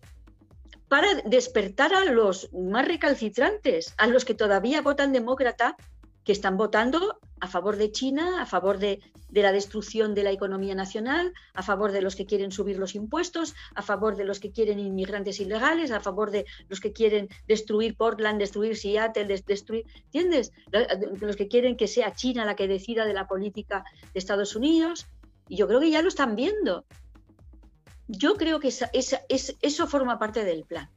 para despertar a los más recalcitrantes, a los que todavía votan demócrata, que están votando a favor de China, a favor de, la destrucción de la economía nacional, a favor de los que quieren subir los impuestos, a favor de los que quieren inmigrantes ilegales, a favor de los que quieren destruir Portland, destruir Seattle, destruir, ¿entiendes? Los que quieren que sea China la que decida de la política de Estados Unidos. Y yo creo que ya lo están viendo. Yo creo que eso forma parte del plan.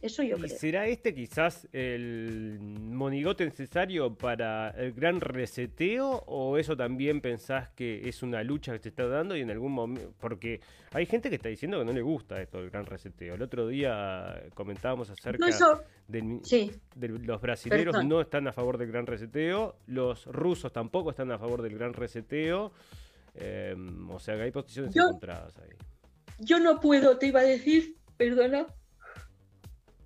Eso yo ¿Y ¿Será este quizás el monigote necesario para el gran reseteo? ¿O eso también pensás que es una lucha que se está dando y en algún momento.? Porque hay gente que está diciendo que no le gusta esto del gran reseteo. El otro día comentábamos acerca de los brasileños no están a favor del gran reseteo, los rusos tampoco están a favor del gran reseteo. Em, o sea que hay posiciones encontradas ahí. Yo no puedo, te iba a decir, perdona,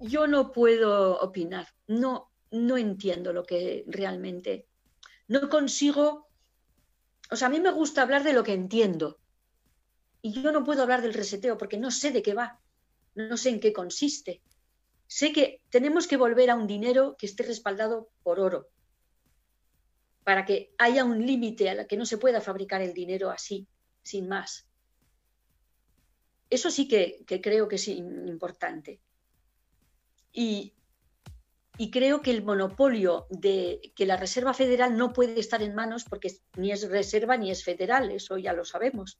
yo no puedo opinar, no, no entiendo lo que realmente, no consigo, o sea, a mí me gusta hablar de lo que entiendo y yo no puedo hablar del reseteo porque no sé de qué va, no sé en qué consiste. Sé que tenemos que volver a un dinero que esté respaldado por oro, para que haya un límite a la que no se pueda fabricar el dinero así, sin más. Eso sí que, que creo que es importante. Y, creo que el monopolio de que la Reserva Federal no puede estar en manos porque ni es reserva ni es federal, eso ya lo sabemos.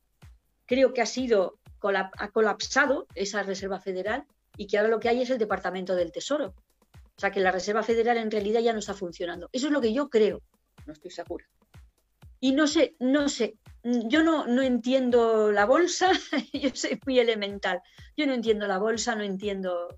Creo que ha sido ha colapsado esa Reserva Federal y que ahora lo que hay es el Departamento del Tesoro. O sea que la Reserva Federal en realidad ya no está funcionando. Eso es lo que yo creo, no estoy segura. Y no sé, no sé, yo no, no entiendo la bolsa, yo soy muy elemental. Yo no entiendo la bolsa, no entiendo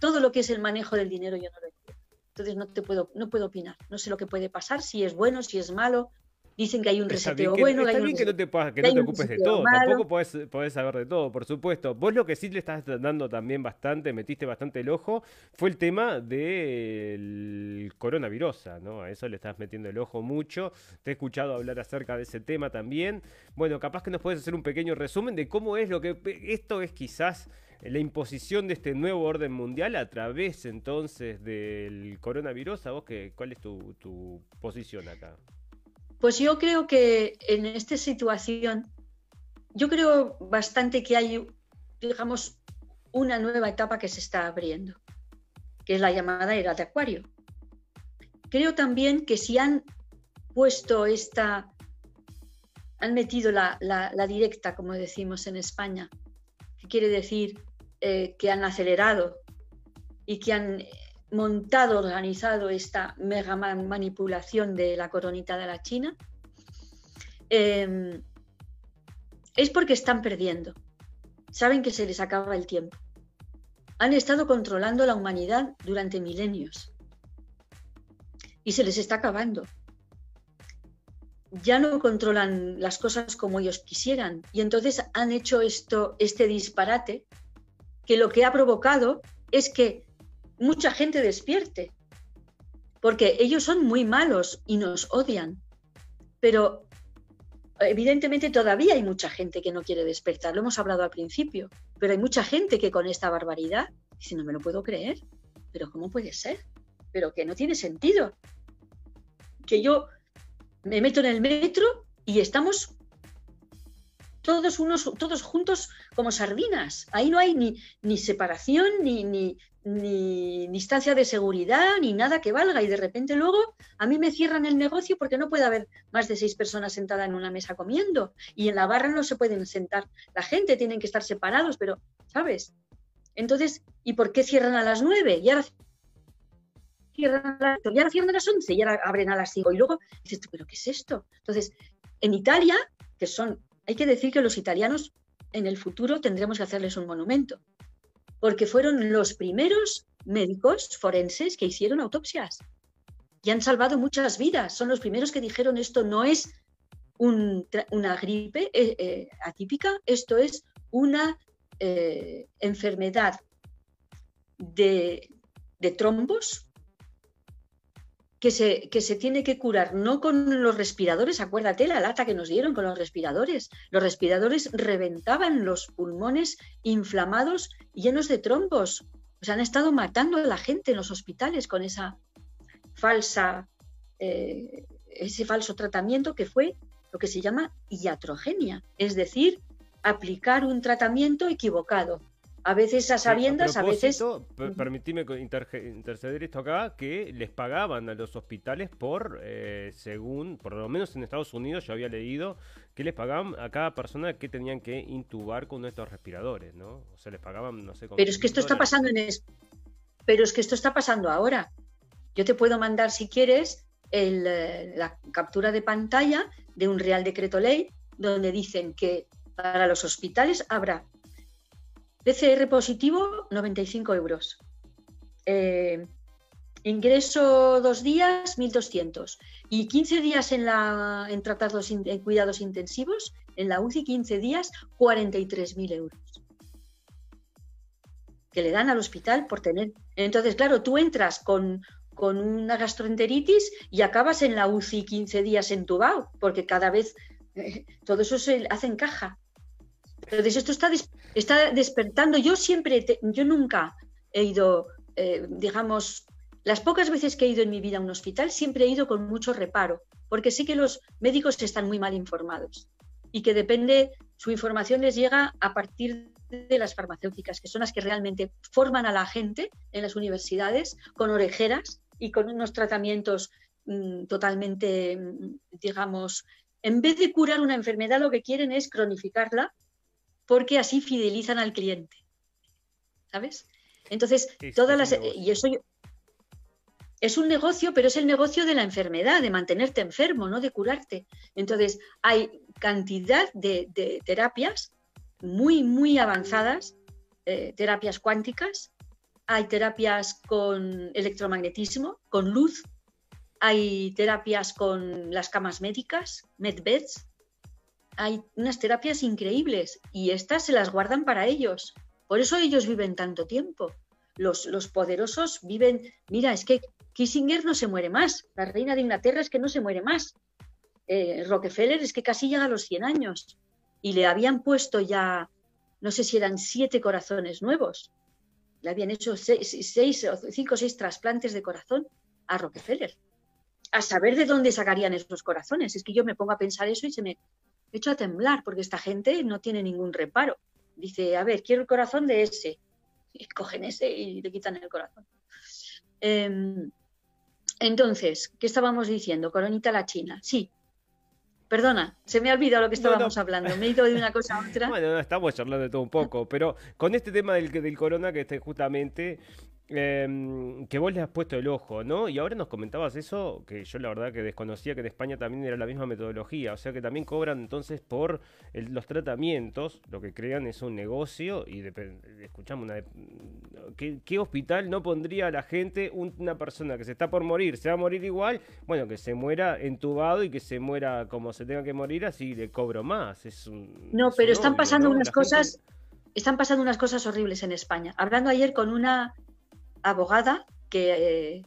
todo lo que es el manejo del dinero yo no lo entiendo. Entonces no te puedo, no puedo opinar. No sé lo que puede pasar, si es bueno, si es malo. Dicen que hay un reseteo bueno. Está bien que no te, que no te ocupes de todo. Tampoco podés, saber de todo, por supuesto. Vos lo que sí le estás dando también bastante, metiste bastante el ojo, fue el tema del coronavirus, ¿no? A eso le estás metiendo el ojo mucho. Te he escuchado hablar acerca de ese tema también. Bueno, capaz que nos puedes hacer un pequeño resumen de cómo es lo que. Esto es quizás la imposición de este nuevo orden mundial a través entonces del coronavirus. ¿A vos qué, cuál es tu, posición acá? Pues yo creo que en esta situación yo creo bastante que hay, digamos, una nueva etapa que se está abriendo, que es la llamada era de Acuario. Creo también que si han puesto esta, han metido la, directa, como decimos en España, que quiere decir eh, que han acelerado y que han montado, organizado esta mega manipulación de la coronita de la China, em, es porque están perdiendo. Saben que se les acaba el tiempo. Han estado controlando la humanidad durante milenios y se les está acabando. Ya no controlan las cosas como ellos quisieran y entonces han hecho esto, este disparate que lo que ha provocado es que mucha gente despierte, porque ellos son muy malos y nos odian, pero evidentemente todavía hay mucha gente que no quiere despertar, lo hemos hablado al principio, pero hay mucha gente que con esta barbaridad dice, no me lo puedo creer, pero ¿cómo puede ser? Pero que no tiene sentido. Que yo me meto en el metro y estamos todos unos, todos juntos como sardinas. Ahí no hay ni, ni separación, ni, ni, ni distancia de seguridad, ni nada que valga. Y de repente luego a mí me cierran el negocio porque no puede haber más de seis personas sentadas en una mesa comiendo. Y en la barra no se pueden sentar la gente, tienen que estar separados, pero, ¿sabes? Entonces, ¿y por qué cierran a las nueve? Y ahora cierran a las, y ahora cierran a las once y ahora abren a las cinco. Y luego dices, ¿pero qué es esto? Entonces, en Italia, que son, hay que decir que los italianos en el futuro tendremos que hacerles un monumento porque fueron los primeros médicos forenses que hicieron autopsias y han salvado muchas vidas. Son los primeros que dijeron esto no es una gripe eh, eh, atípica, esto es una eh, enfermedad de, de trombos que se, que se tiene que curar no con los respiradores, acuérdate la lata que nos dieron con los respiradores. Los respiradores reventaban los pulmones inflamados llenos de trombos. O sea, han estado matando a la gente en los hospitales con esa falsa, eh, ese falso tratamiento que fue lo que se llama iatrogenia, es decir, aplicar un tratamiento equivocado a veces a sabiendas, a, veces... Permitime interceder esto acá, que les pagaban a los hospitales por, eh, según, por lo menos en Estados Unidos yo había leído, que les pagaban a cada persona que tenían que intubar con estos respiradores, ¿no? O sea, les pagaban, no sé... Pero es que esto está pasando en... Pero es que esto está pasando ahora. Yo te puedo mandar, si quieres, eh, la captura de pantalla de un Real Decreto Ley donde dicen que para los hospitales habrá PCR positivo, 95 euros. Eh, ingreso dos días, 1.200. Y 15 días en, la, en tratados, en cuidados intensivos, en la UCI 15 días, 43.000 euros. Que le dan al hospital por tener. Entonces, claro, tú entras con, con una gastroenteritis y acabas en la UCI 15 días entubado, porque cada vez eh, todo eso se hace en caja. Entonces, esto está, está despertando. Yo siempre, yo nunca he ido, eh, digamos, las pocas veces que he ido en mi vida a un hospital, siempre he ido con mucho reparo, porque sé que los médicos están muy mal informados y que depende, su información les llega a partir de las farmacéuticas, que son las que realmente forman a la gente en las universidades con orejeras y con unos tratamientos mm, totalmente, mm, digamos, en vez de curar una enfermedad, lo que quieren es cronificarla porque así fidelizan al cliente. ¿Sabes? Entonces, todas las... Y eso es un negocio, pero es el negocio de la enfermedad, de mantenerte enfermo, no de curarte. Entonces, hay cantidad de, terapias muy, muy avanzadas, eh, terapias cuánticas, hay terapias con electromagnetismo, con luz, hay terapias con las camas médicas, medbeds, hay unas terapias increíbles y estas se las guardan para ellos. Por eso ellos viven tanto tiempo. Los, los poderosos viven, mira, es que Kissinger no se muere más, la reina de Inglaterra es que no se muere más, eh, Rockefeller es que casi llega a los 100 años y le habían puesto ya, no sé si eran siete corazones nuevos, le habían hecho seis, cinco o seis trasplantes de corazón a Rockefeller. A saber de dónde sacarían esos corazones. Es que yo me pongo a pensar eso y se me, hecho a temblar, porque esta gente no tiene ningún reparo. Dice, a ver, quiero el corazón de ese. Y cogen ese y le quitan el corazón. Em, entonces, ¿qué estábamos diciendo? Coronita la China. Sí, Perdona, se me ha olvidado lo que estábamos hablando. Me he ido de una cosa a otra. Bueno, estamos charlando de todo un poco, pero con este tema del, del corona que está justamente Em, que vos le has puesto el ojo, ¿no? Y ahora nos comentabas eso, que yo la verdad que desconocía que en España también era la misma metodología, o sea que también cobran entonces por los tratamientos, lo que crean es un negocio y escuchamos una... ¿qué, hospital no pondría a la gente una persona que se está por morir, se va a morir igual? Bueno, que se muera entubado y que se muera como se tenga que morir, así le cobro más. Es no, pero están pasando unas cosas... Están pasando unas cosas horribles en España. Hablando ayer con una abogada que eh,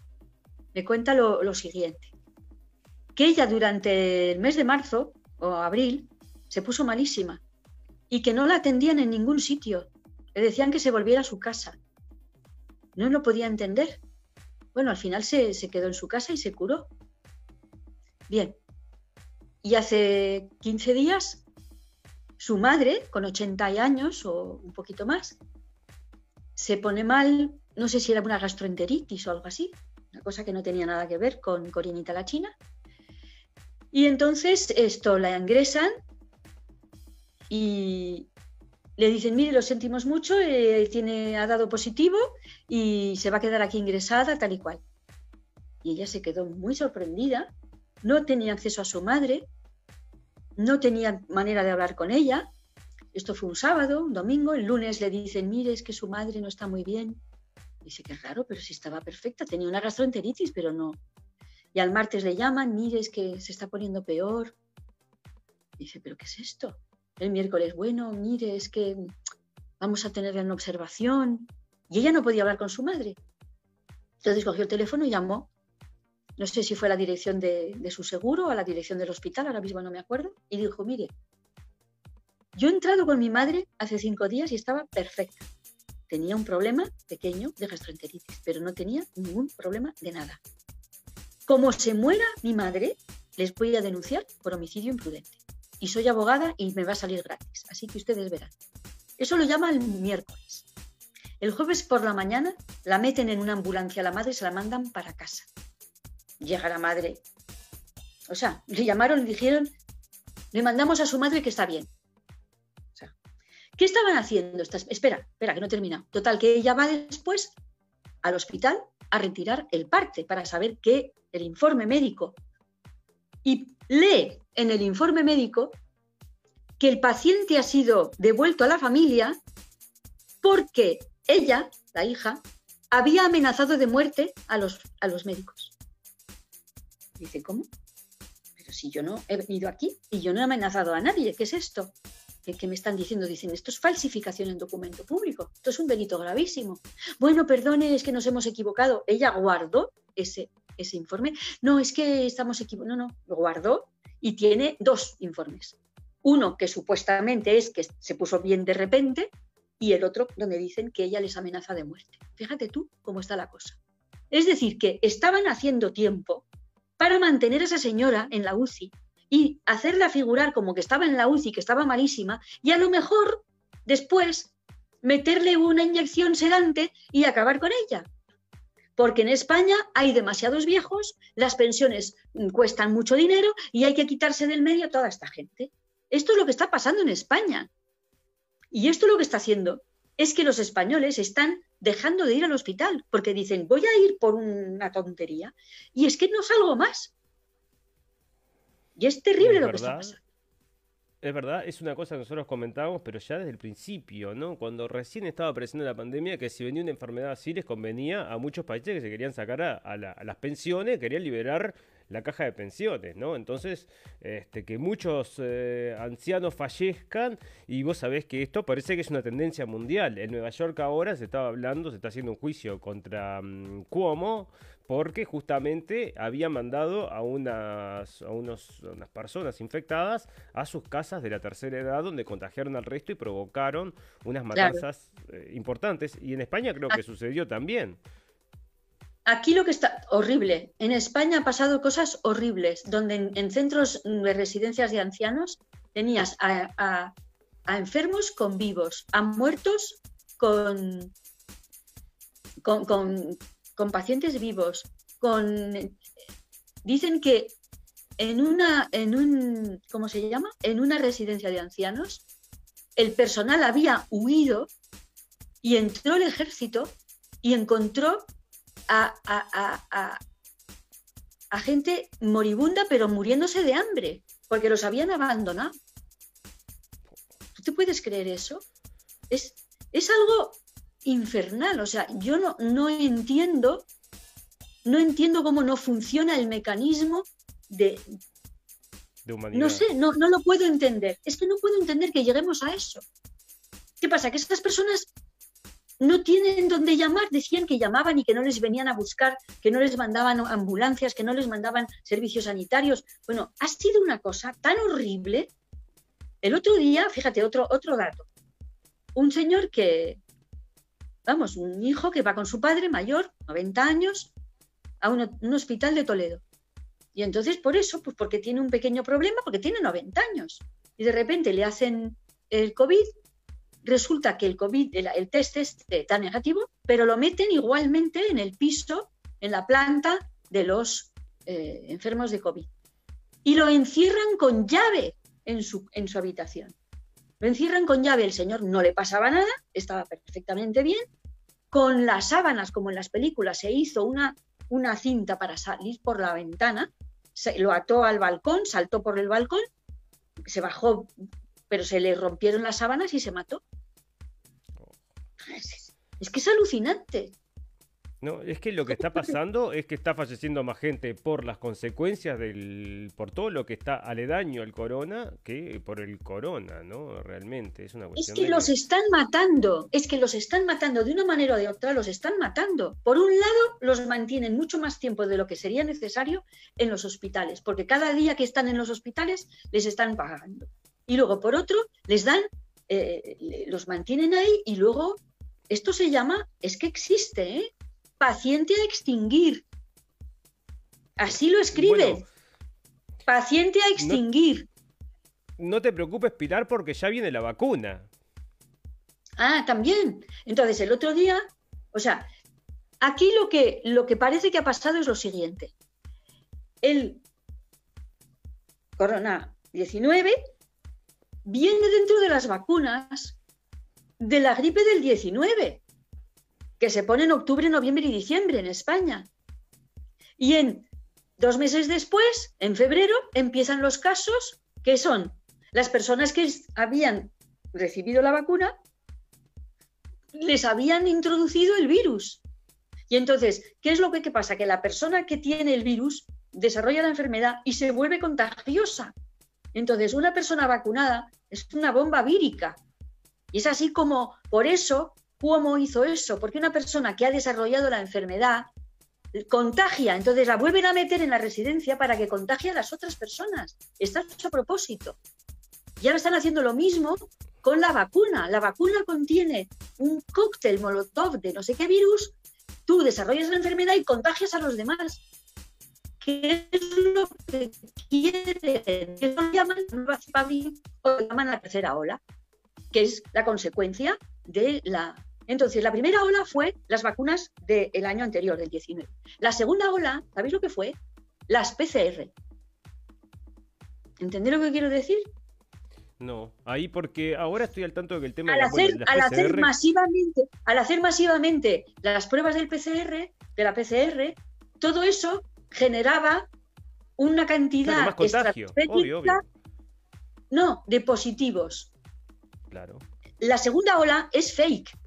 me cuenta lo, siguiente, que ella durante el mes de marzo o abril se puso malísima y que no la atendían en ningún sitio. Le decían que se volviera a su casa. No lo podía entender. Bueno, al final se, se quedó en su casa y se curó. Bien. Y hace 15 días, su madre, con 80 años o un poquito más, se pone mal no sé si era una gastroenteritis o algo así, una cosa que no tenía nada que ver con corinita la china. Y entonces esto la ingresan y le dicen, mire, lo sentimos mucho, eh, tiene, ha dado positivo y se va a quedar aquí ingresada tal y cual. Y ella se quedó muy sorprendida, no tenía acceso a su madre, no tenía manera de hablar con ella. Esto fue un sábado, un domingo, el lunes le dicen, mire, es que su madre no está muy bien, Dice que raro, pero si estaba perfecta, tenía una gastroenteritis, pero no. Y al martes le llaman, mire, es que se está poniendo peor. Dice, ¿pero qué es esto? El miércoles, bueno, mire, es que vamos a tenerla en observación. Y ella no podía hablar con su madre. Entonces cogió el teléfono y llamó. No sé si fue a la dirección de, de su seguro o a la dirección del hospital, ahora mismo no me acuerdo. Y dijo, mire, yo he entrado con mi madre hace cinco días y estaba perfecta tenía un problema pequeño de gastroenteritis, pero no tenía ningún problema de nada. Como se muera mi madre, les voy a denunciar por homicidio imprudente. Y soy abogada y me va a salir gratis, así que ustedes verán. Eso lo llama el miércoles. El jueves por la mañana la meten en una ambulancia a la madre y se la mandan para casa. Llega la madre. O sea, le llamaron y dijeron, le mandamos a su madre que está bien. ¿Qué estaban haciendo? Estas? Espera, espera, que no he terminado. Total, que ella va después al hospital a retirar el parte para saber que el informe médico y lee en el informe médico que el paciente ha sido devuelto a la familia porque ella, la hija, había amenazado de muerte a los, a los médicos. Dice, ¿cómo? Pero si yo no he venido aquí y yo no he amenazado a nadie, ¿qué es esto? Que, me están diciendo, dicen, esto es falsificación en documento público, esto es un delito gravísimo. Bueno, perdone, es que nos hemos equivocado. Ella guardó ese, ese informe. No, es que estamos equivocados. No, no, lo guardó y tiene dos informes. Uno que supuestamente es que se puso bien de repente y el otro donde dicen que ella les amenaza de muerte. Fíjate tú cómo está la cosa. Es decir, que estaban haciendo tiempo para mantener a esa señora en la UCI y hacerla figurar como que estaba en la UCI, que estaba malísima, y a lo mejor después meterle una inyección sedante y acabar con ella. Porque en España hay demasiados viejos, las pensiones cuestan mucho dinero y hay que quitarse del medio a toda esta gente. Esto es lo que está pasando en España. Y esto lo que está haciendo es que los españoles están dejando de ir al hospital porque dicen, voy a ir por una tontería y es que no salgo más. Y es terrible lo que está pasando. Es verdad, es una cosa que nosotros comentábamos, pero ya desde el principio, ¿no? Cuando recién estaba apareciendo la pandemia, que si venía una enfermedad así les convenía a muchos países que se querían sacar a, las pensiones, querían liberar la caja de pensiones, ¿no? Entonces, este, que muchos eh, ancianos fallezcan y vos sabés que esto parece que es una tendencia mundial. En Nueva York ahora se estaba hablando, se está haciendo un juicio contra um, Cuomo porque justamente había mandado a unas, a unos, unas personas infectadas a sus casas de la tercera edad donde contagiaron al resto y provocaron unas matanzas eh, importantes. Y en España creo que sucedió también. Aquí lo que está horrible. En España han pasado cosas horribles, donde en, centros de residencias de ancianos tenías a, enfermos con vivos, a muertos con, con, con, pacientes vivos, con dicen que en una, en un, ¿cómo se llama? En una residencia de ancianos, el personal había huido y entró el ejército y encontró a, a, gente moribunda, pero muriéndose de hambre, porque los habían abandonado. ¿Tú te puedes creer eso? Es, es algo infernal. O sea, yo no, no entiendo, no entiendo cómo no funciona el mecanismo de, no sé, no, no lo puedo entender. Es que no puedo entender que lleguemos a eso. ¿Qué pasa? Que estas personas no tienen dónde llamar. Decían que llamaban y que no les venían a buscar, que no les mandaban ambulancias, que no les mandaban servicios sanitarios. Bueno, ha sido una cosa tan horrible. El otro día, fíjate, otro, otro dato. Un señor que, vamos, un hijo que va con su padre mayor, 90 años, a un hospital de Toledo. Y entonces por eso, pues porque tiene un pequeño problema, porque tiene 90 años. Y de repente le hacen el COVID, resulta que el COVID, el, test está negativo, pero lo meten igualmente en el piso, en la planta de los eh, enfermos de COVID. Y lo encierran con llave en su, en su habitación. Lo encierran con llave, el señor no le pasaba nada, estaba perfectamente bien. Con las sábanas, como en las películas, se hizo una, una cinta para salir por la ventana lo ató al balcón, saltó por el balcón, se bajó, pero se le rompieron las sábanas y se mató. Es, que es alucinante. No, es que lo que está pasando es que está falleciendo más gente por las consecuencias del, por todo lo que está aledaño al corona que por el corona, ¿no? Realmente es una cuestión. Es que los están matando, es que los están matando de una manera o de otra, los están matando. Por un lado, los mantienen mucho más tiempo de lo que sería necesario en los hospitales, porque cada día que están en los hospitales les están pagando. Y luego, por otro, les dan, eh, los mantienen ahí y luego esto se llama, es que existe, ¿eh? Paciente a extinguir. Así lo escribe. paciente a extinguir. No, te preocupes, Pilar, porque ya viene la vacuna. Ah, también. Entonces, el otro día, o sea, aquí lo que, lo que parece que ha pasado es lo siguiente. El corona 19 viene dentro de las vacunas de la gripe del 19 que se pone en octubre, noviembre y diciembre en España. Y en dos meses después, en febrero, empiezan los casos que son las personas que habían recibido la vacuna, les habían introducido el virus. Y entonces, ¿qué es lo que, pasa? Que la persona que tiene el virus desarrolla la enfermedad y se vuelve contagiosa. Entonces, una persona vacunada es una bomba vírica. Y es así como, por eso, ¿Cómo hizo eso? Porque una persona que ha desarrollado la enfermedad contagia, entonces la vuelven a meter en la residencia para que contagie a las otras personas. Está hecho a propósito. Y ahora están haciendo lo mismo con la vacuna. La vacuna contiene un cóctel molotov de no sé qué virus, tú desarrollas la enfermedad y contagias a los demás. ¿Qué es lo que quieren? ¿Qué lo llaman? lo llaman la tercera ola, que es la consecuencia de la entonces, la primera ola fue las vacunas del año anterior, del 19. La segunda ola, ¿sabéis lo que fue? Las PCR. ¿Entendéis lo que quiero decir? No, ahí porque ahora estoy al tanto de que el tema al hacer, al hacer masivamente, al hacer masivamente las pruebas del PCR, de la PCR, todo eso generaba una cantidad claro, no, de positivos. Claro. La segunda ola es fake.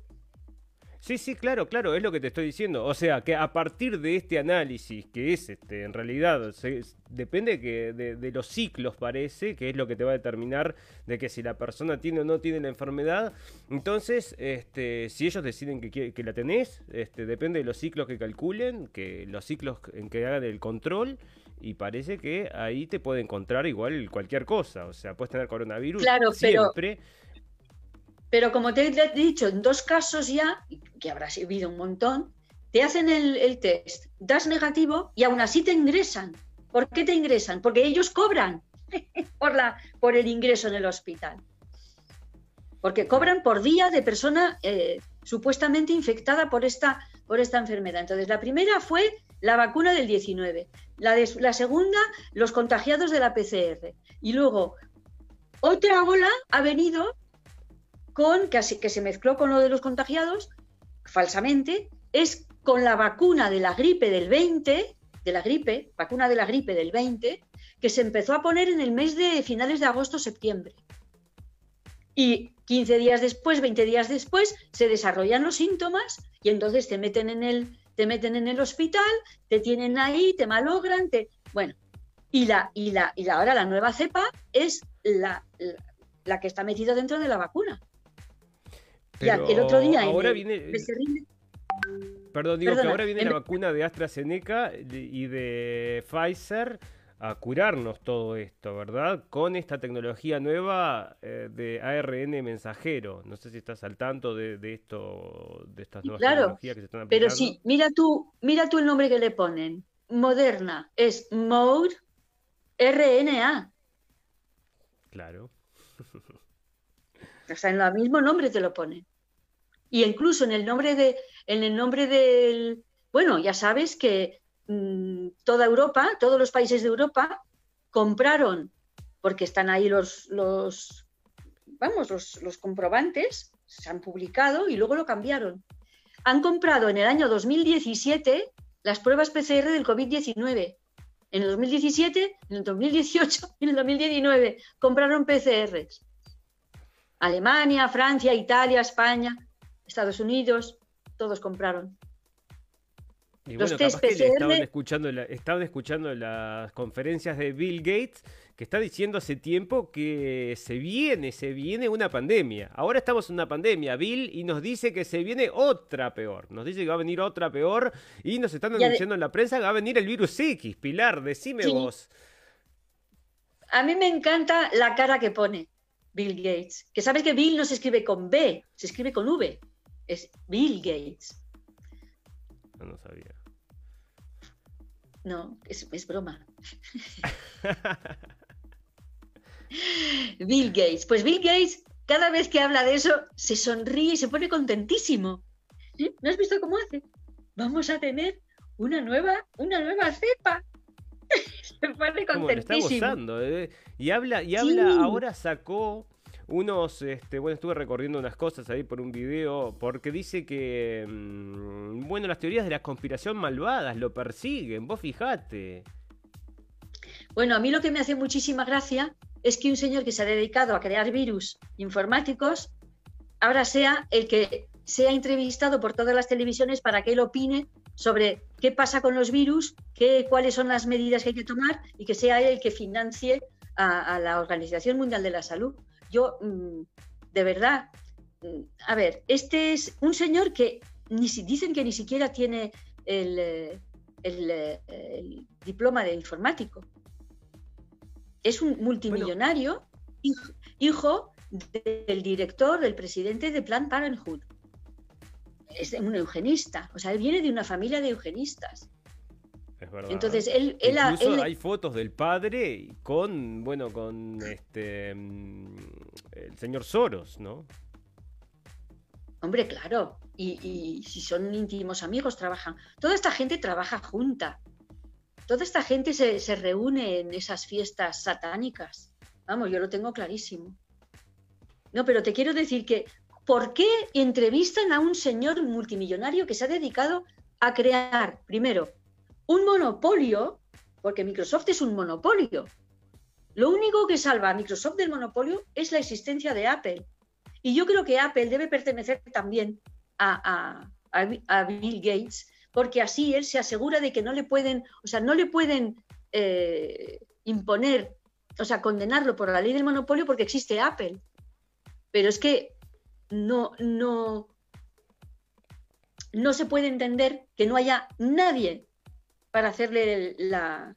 Sí, sí, claro, claro, es lo que te estoy diciendo. O sea, que a partir de este análisis, que es este, en realidad, depende que de, los ciclos, parece, que es lo que te va a determinar de que si la persona tiene o no tiene la enfermedad. Entonces, este, si ellos deciden que, que la tenés, este, depende de los ciclos que calculen, que los ciclos en que hagan el control. Y parece que ahí te puede encontrar igual cualquier cosa. O sea, puedes tener coronavirus claro, siempre. Pero como te he dicho, en dos casos ya, que habrá habido un montón, te hacen el, test, das negativo y aún así te ingresan. ¿Por qué te ingresan? Porque ellos cobran. por, la, por el ingreso en el hospital. Porque cobran por día de persona eh, supuestamente infectada por esta, por esta enfermedad. Entonces, la primera fue la vacuna del 19, la, la segunda, los contagiados de la PCR. Y luego, otra ola ha venido con, que, que se mezcló con lo de los contagiados, falsamente, es con la vacuna de la gripe del 20, de la gripe, vacuna de la gripe del 20, que se empezó a poner en el mes de finales de agosto-septiembre. Y 15 días después, 20 días después, se desarrollan los síntomas y entonces te meten en el, te meten en el hospital, te tienen ahí, te malogran, te... Bueno, y, la, y, la, y ahora la nueva cepa es la, la, que está metida dentro de la vacuna. El otro día... Ahora viene... Perdón, digo que ahora viene la vacuna de AstraZeneca y de Pfizer a curarnos todo esto, ¿verdad? Con esta tecnología nueva eh, de ARN mensajero. No sé si estás al tanto de, esto, de estas nuevas tecnologías que se están aplicando. Pero sí, mira tú, mira tú el nombre que le ponen. Moderna es Mode RNA. Claro. Sea, en el mismo nombre te lo ponen. Y incluso en el nombre de, en el nombre del, bueno, ya sabes que Mm, toda Europa, todos los países de Europa compraron, porque están ahí los, los vamos, los, comprobantes, se han publicado y luego lo cambiaron. Han comprado en el año 2017 las pruebas PCR del COVID-19. En el 2017, en el 2018 y en el 2019 compraron PCRs. Alemania, Francia, Italia, España, Estados Unidos, todos compraron. Y bueno, capaz que estaban escuchando, estaban escuchando las conferencias de Bill Gates, que está diciendo hace tiempo que se viene, se viene una pandemia. Ahora estamos en una pandemia, Bill, y nos dice que se viene otra peor. Nos dice que va a venir otra peor, y nos están anunciando en la prensa que va a venir el virus X. Pilar, decime vos. A mí me encanta la cara que pone Bill Gates. Que sabes que Bill no se escribe con B, se escribe con V. Es Bill Gates. No, sabía. No, es, broma. Bill Gates. Pues Bill Gates, cada vez que habla de eso, se sonríe y se pone contentísimo. ¿No has visto cómo hace? Vamos a tener una nueva, una nueva cepa. pone contentísimo. ¿eh? Y habla, y habla, ahora sacó unos, este, bueno, estuve recorriendo unas cosas ahí por un video, porque dice que, mm, bueno, las teorías de la conspiración malvadas lo persiguen, vos fijate. Bueno, a mí lo que me hace muchísima gracia es que un señor que se ha dedicado a crear virus informáticos ahora sea el que sea entrevistado por todas las televisiones para que él opine sobre qué pasa con los virus, qué, cuáles son las medidas que hay que tomar y que sea él el que financie a la Organización Mundial de la Salud. Yo, mm, de verdad, mm, a ver, este es un señor que ni si, dicen que ni siquiera tiene el, eh, eh, el, diploma de informático. Es un multimillonario, hijo, del director, del presidente de Planned Parenthood. Es un eugenista, o sea, él viene de una familia de eugenistas. Es verdad. Entonces él, él, Incluso hay fotos del padre con, bueno, con este mm, el señor Soros, ¿no? Hombre, claro. Y, si son íntimos amigos, trabajan. Toda esta gente trabaja junta. Toda esta gente se, se reúne en esas fiestas satánicas. Vamos, yo lo tengo clarísimo. No, pero te quiero decir que, ¿por qué entrevistan a un señor multimillonario que se ha dedicado a crear, primero, un monopolio, porque Microsoft es un monopolio. Lo único que salva a Microsoft del monopolio es la existencia de Apple. Y yo creo que Apple debe pertenecer también a, Bill Gates, porque así él se asegura de que no le pueden, o sea, no le pueden eh, imponer, o sea, condenarlo por la ley del monopolio porque existe Apple. Pero es que no, no, no se puede entender que no haya nadie para hacerle la,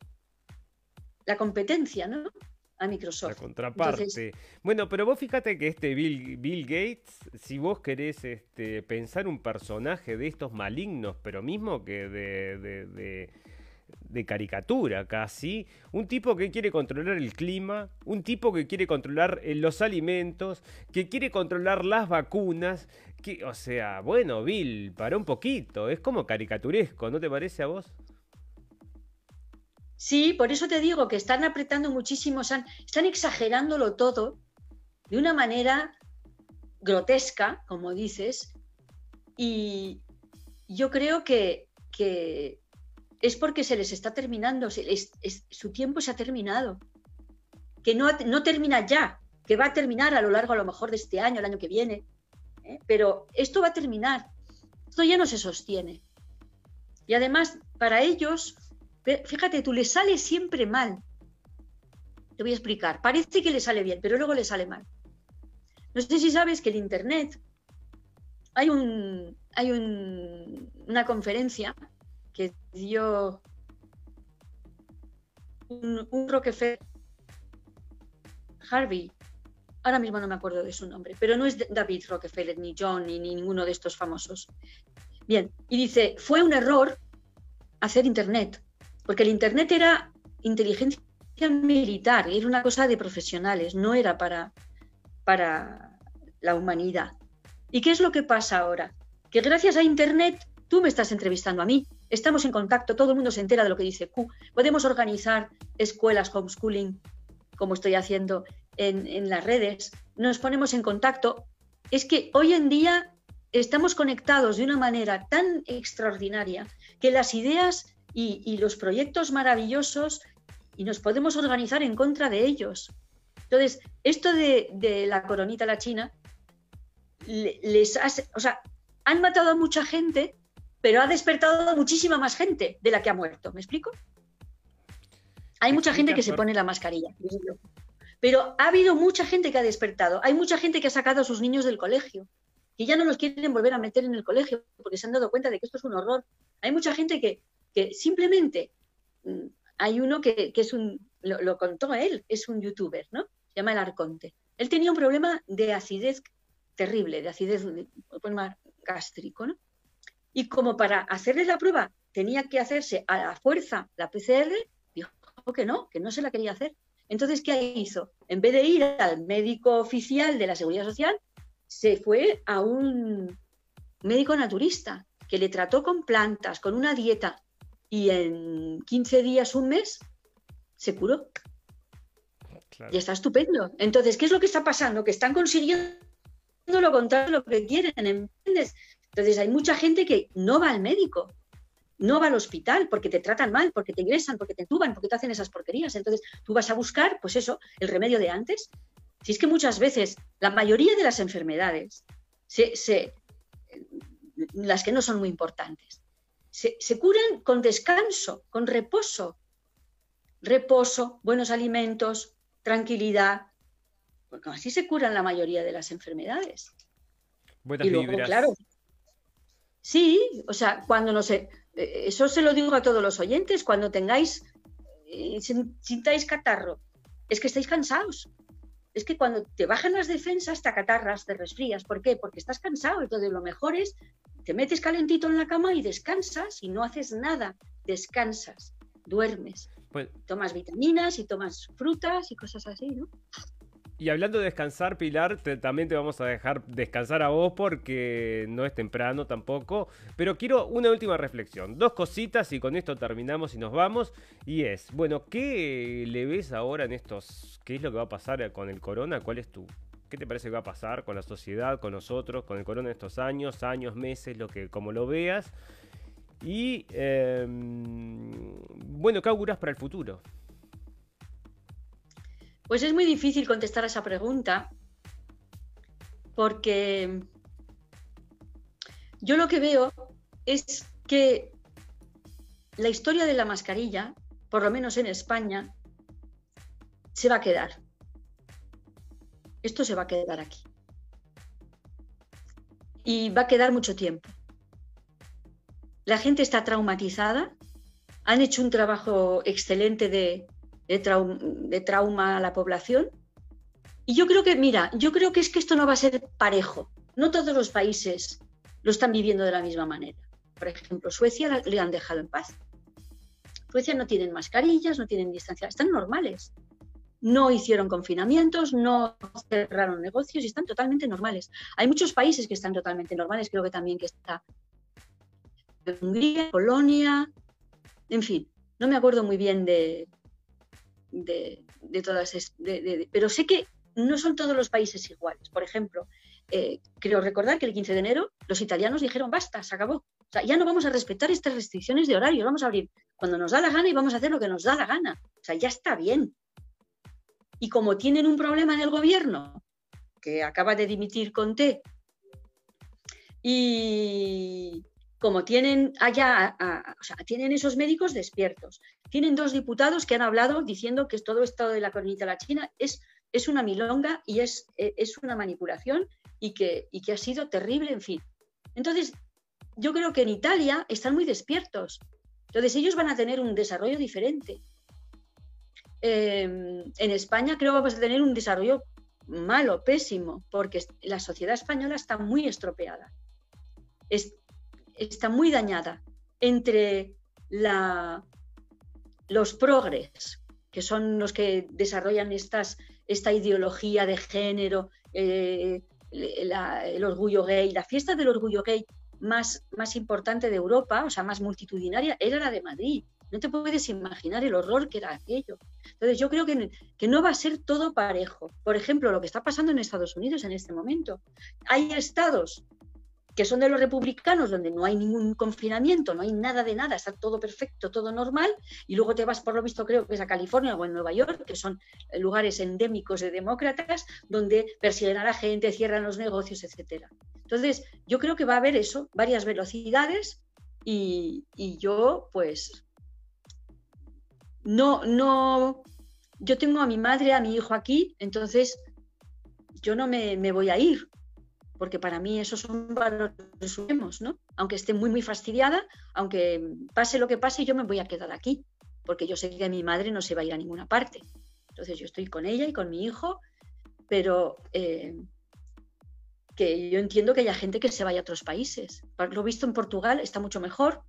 la competencia, ¿no? a Microsoft. La contraparte. Bueno, pero vos fíjate que este Bill, Bill Gates, si vos querés este, pensar un personaje de estos malignos, pero mismo que de, de caricatura casi, un tipo que quiere controlar el clima, un tipo que quiere controlar eh, los alimentos, que quiere controlar las vacunas, que, o sea, bueno, Bill, para un poquito, es como caricaturesco, ¿no te parece a vos? Sí, por eso te digo que están apretando muchísimo, están, exagerándolo todo de una manera grotesca, como dices, y yo creo que, es porque se les está terminando, su tiempo se ha terminado, que no, no, termina ya, que va a terminar a lo largo a lo mejor de este año, el año que viene, ¿eh? pero esto va a terminar, esto ya no se sostiene. Y además, para ellos, fíjate, tú le sale siempre mal. Te voy a explicar. Parece que le sale bien, pero luego le sale mal. No sé si sabes que el Internet hay una conferencia que dio un, Rockefeller Harvey. Ahora mismo no me acuerdo de su nombre, pero no es David Rockefeller, ni John, ni ninguno de estos famosos. Bien, y dice, fue un error hacer Internet porque el Internet era inteligencia militar, era una cosa de profesionales, no era para, para la humanidad. ¿Y qué es lo que pasa ahora? Que gracias a Internet tú me estás entrevistando a mí, estamos en contacto, todo el mundo se entera de lo que dice Q, podemos organizar escuelas homeschooling, como estoy haciendo en, las redes, nos ponemos en contacto. Es que hoy en día estamos conectados de una manera tan extraordinaria que las ideas y, los proyectos maravillosos y nos podemos organizar en contra de ellos. Entonces, esto de, la coronita a la China, les hace, o sea, han matado a mucha gente, pero ha despertado muchísima más gente de la que ha muerto. ¿Me explico? Hay mucha gente que se pone la mascarilla, pero ha habido mucha gente que ha despertado. Hay mucha gente que ha sacado a sus niños del colegio, que ya no los quieren volver a meter en el colegio porque se han dado cuenta de que esto es un horror. Hay mucha gente que, que simplemente mm, hay uno que, es un, lo, contó él, es un youtuber, ¿no? Se llama El Arconte. Él tenía un problema de acidez terrible, de acidez, gástrico, ¿no? Y como para hacerle la prueba tenía que hacerse a la fuerza la PCR, dijo que no, que no se la quería hacer. Entonces, ¿qué hizo? En vez de ir al médico oficial de la Seguridad Social, se fue a un médico naturista que le trató con plantas, con una dieta y en 15 días, un mes, se curó. Y está estupendo. Entonces, ¿qué es lo que está pasando? Que están consiguiendo lo contrario de lo que quieren, ¿entiendes? Entonces, hay mucha gente que no va al médico, no va al hospital porque te tratan mal, porque te ingresan, porque te entuban, porque te hacen esas porquerías. Entonces, tú vas a buscar, pues eso, el remedio de antes. Si es que muchas veces, la mayoría de las enfermedades, se, las que no son muy importantes, se, curan con descanso, con reposo. Reposo, buenos alimentos, tranquilidad. Porque así se curan la mayoría de las enfermedades. y luego, claro. Sí, o sea, cuando no sé, eh, eso se lo digo a todos los oyentes, cuando tengáis, eh, sintáis catarro, es que estáis cansados. Es que cuando te bajan las defensas, te acatarras, te resfrías. ¿Por qué? Porque estás cansado. Entonces, lo mejor es te metes calentito en la cama y descansas y no haces nada, descansas, duermes. Pues tomas vitaminas y tomas frutas y cosas así, ¿no? Y hablando de descansar, Pilar, también te vamos a dejar descansar a vos porque no es temprano tampoco. Pero quiero una última reflexión. Dos cositas y con esto terminamos y nos vamos. Y es, bueno, ¿qué le ves ahora en estos... ¿Qué es lo que va a pasar con el corona? ¿Cuál es tu ¿Qué te parece que va a pasar con la sociedad, con nosotros, con el corona estos años, años, meses, lo que, como lo veas? Y em, bueno, ¿qué auguras para el futuro? Pues es muy difícil contestar a esa pregunta porque yo lo que veo es que la historia de la mascarilla, por lo menos en España, se va a quedar esto se va a quedar aquí. Y va a quedar mucho tiempo. La gente está traumatizada, han hecho un trabajo excelente de, trauma a la población. Y yo creo que, mira, yo creo que es que esto no va a ser parejo. No todos los países lo están viviendo de la misma manera. Por ejemplo, Suecia le han dejado en paz. Suecia no tienen mascarillas, no tienen distancia, están normales. No hicieron confinamientos, no cerraron negocios y están totalmente normales. Hay muchos países que están totalmente normales, creo que también que está Hungría, Polonia, en fin, no me acuerdo muy bien de, de, todas, pero sé que no son todos los países iguales. Por ejemplo, eh, creo recordar que el 15 de enero los italianos dijeron basta, se acabó. O sea, ya no vamos a respetar estas restricciones de horario, vamos a abrir cuando nos da la gana y vamos a hacer lo que nos da la gana. O sea, ya está bien. Y como tienen un problema en el gobierno, que acaba de dimitir Conté, y como tienen allá, o sea, tienen esos médicos despiertos, tienen dos diputados que han hablado diciendo que todo esto de la coronita de la China es, es una milonga y es, e, es una manipulación y que, y que ha sido terrible, en fin. Entonces, yo creo que en Italia están muy despiertos. Entonces, ellos van a tener un desarrollo diferente. Em, en España creo que vamos a tener un desarrollo malo, pésimo, porque la sociedad española está muy estropeada. Está muy dañada entre la, los progres, que son los que desarrollan esta ideología de género, eh, el orgullo gay, la fiesta del orgullo gay más, más importante de Europa, o sea, más multitudinaria, era la de Madrid. No te puedes imaginar el horror que era aquello. Entonces yo creo que, que, no va a ser todo parejo. Por ejemplo, lo que está pasando en Estados Unidos en este momento. Hay estados que son de los republicanos, donde no hay ningún confinamiento, no hay nada de nada, está todo perfecto, todo normal, y luego te vas, por lo visto, creo que es a California o en Nueva York, que son lugares endémicos de demócratas, donde persiguen a la gente, cierran los negocios, etc. Entonces, yo creo que va a haber eso, varias velocidades, y, yo, pues, no, no, yo tengo a mi madre, a mi hijo aquí, entonces yo no me, me voy a ir, porque para mí esos son valores supremos, ¿no? Aunque esté muy, muy fastidiada, aunque pase lo que pase, yo me voy a quedar aquí, porque yo sé que mi madre no se va a ir a ninguna parte. Entonces yo estoy con ella y con mi hijo, pero eh, que yo entiendo que haya gente que se vaya a otros países. Lo visto en Portugal está mucho mejor.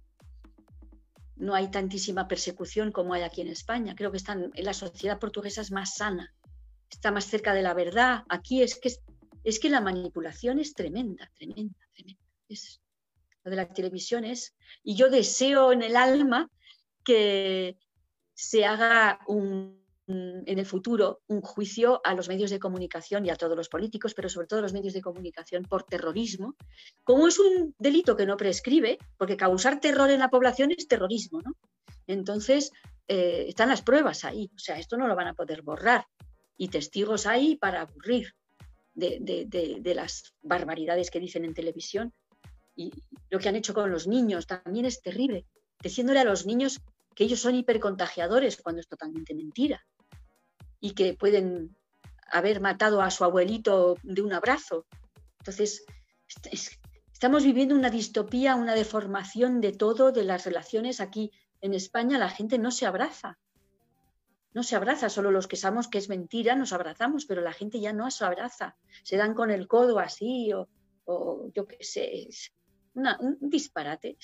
No hay tantísima persecución como hay aquí en España. Creo que están, la sociedad portuguesa es más sana, está más cerca de la verdad. Aquí es que es que la manipulación es tremenda, tremenda, tremenda. Es, lo de la televisión es, y yo deseo en el alma que se haga un, en el futuro un juicio a los medios de comunicación y a todos los políticos, pero sobre todo a los medios de comunicación por terrorismo. Como es un delito que no prescribe, porque causar terror en la población es terrorismo, ¿no? Entonces, eh, están las pruebas ahí, o sea, esto no lo van a poder borrar. Y testigos hay para aburrir de, las barbaridades que dicen en televisión. Y lo que han hecho con los niños también es terrible, diciéndole a los niños que ellos son hipercontagiadores cuando es totalmente mentira y que pueden haber matado a su abuelito de un abrazo. Entonces, estamos viviendo una distopía, una deformación de todo, de las relaciones. Aquí en España la gente no se abraza no se abraza, solo los que sabemos que es mentira nos abrazamos, pero la gente ya no se abraza, se dan con el codo así o, yo qué sé, es un disparate.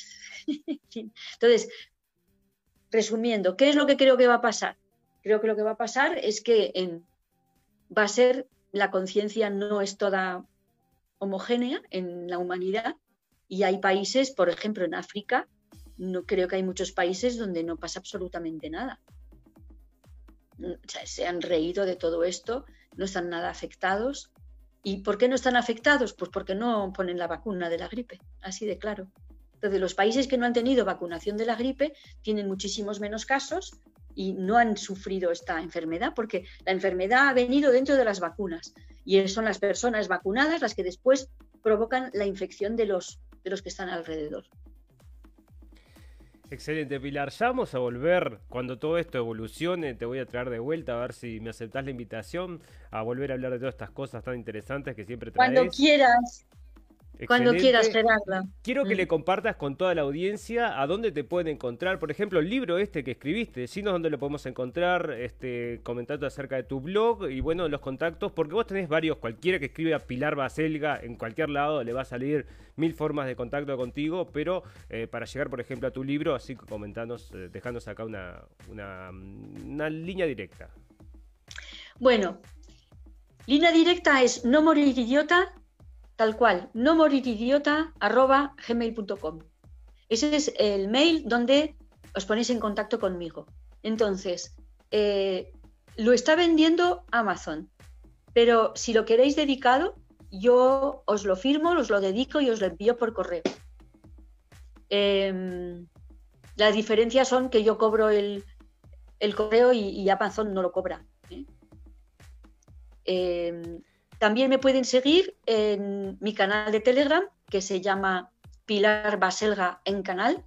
Entonces, resumiendo, ¿qué es lo que creo que va a pasar? Creo que lo que va a pasar es que va a ser, la conciencia no es toda homogénea en la humanidad y hay países, por ejemplo en África, no creo que hay muchos países donde no pasa absolutamente nada se han reído de todo esto, no están nada afectados. ¿Y por qué no están afectados? Pues porque no ponen la vacuna de la gripe, así de claro. Entonces, los países que no han tenido vacunación de la gripe tienen muchísimos menos casos y no han sufrido esta enfermedad porque la enfermedad ha venido dentro de las vacunas y son las personas vacunadas las que después provocan la infección de los, de los que están alrededor. Excelente, Pilar. Ya vamos a volver cuando todo esto evolucione. Te voy a traer de vuelta a ver si me aceptás la invitación a volver a hablar de todas estas cosas tan interesantes que siempre traes. Cuando quieras. Cuando quieras, Gerardo. Quiero que mm. le compartas con toda la audiencia a dónde te pueden encontrar. Por ejemplo, el libro este que escribiste, decinos dónde lo podemos encontrar, este, comentando acerca de tu blog y bueno, los contactos, porque vos tenés varios, cualquiera que escriba Pilar Baselga en cualquier lado le va a salir mil formas de contacto contigo, pero eh, para llegar, por ejemplo, a tu libro, así comentanos, eh, dejándonos acá una, una, una línea directa. Bueno, línea directa es no morir idiota tal cual, no gmail.com. Ese es el mail donde os ponéis en contacto conmigo. Entonces, eh, lo está vendiendo Amazon, pero si lo queréis dedicado, yo os lo firmo, os lo dedico y os lo envío por correo. Em, las diferencias son que yo cobro el, correo y, Amazon no lo cobra. ¿eh? También me pueden seguir en mi canal de Telegram, que se llama Pilar Baselga en canal.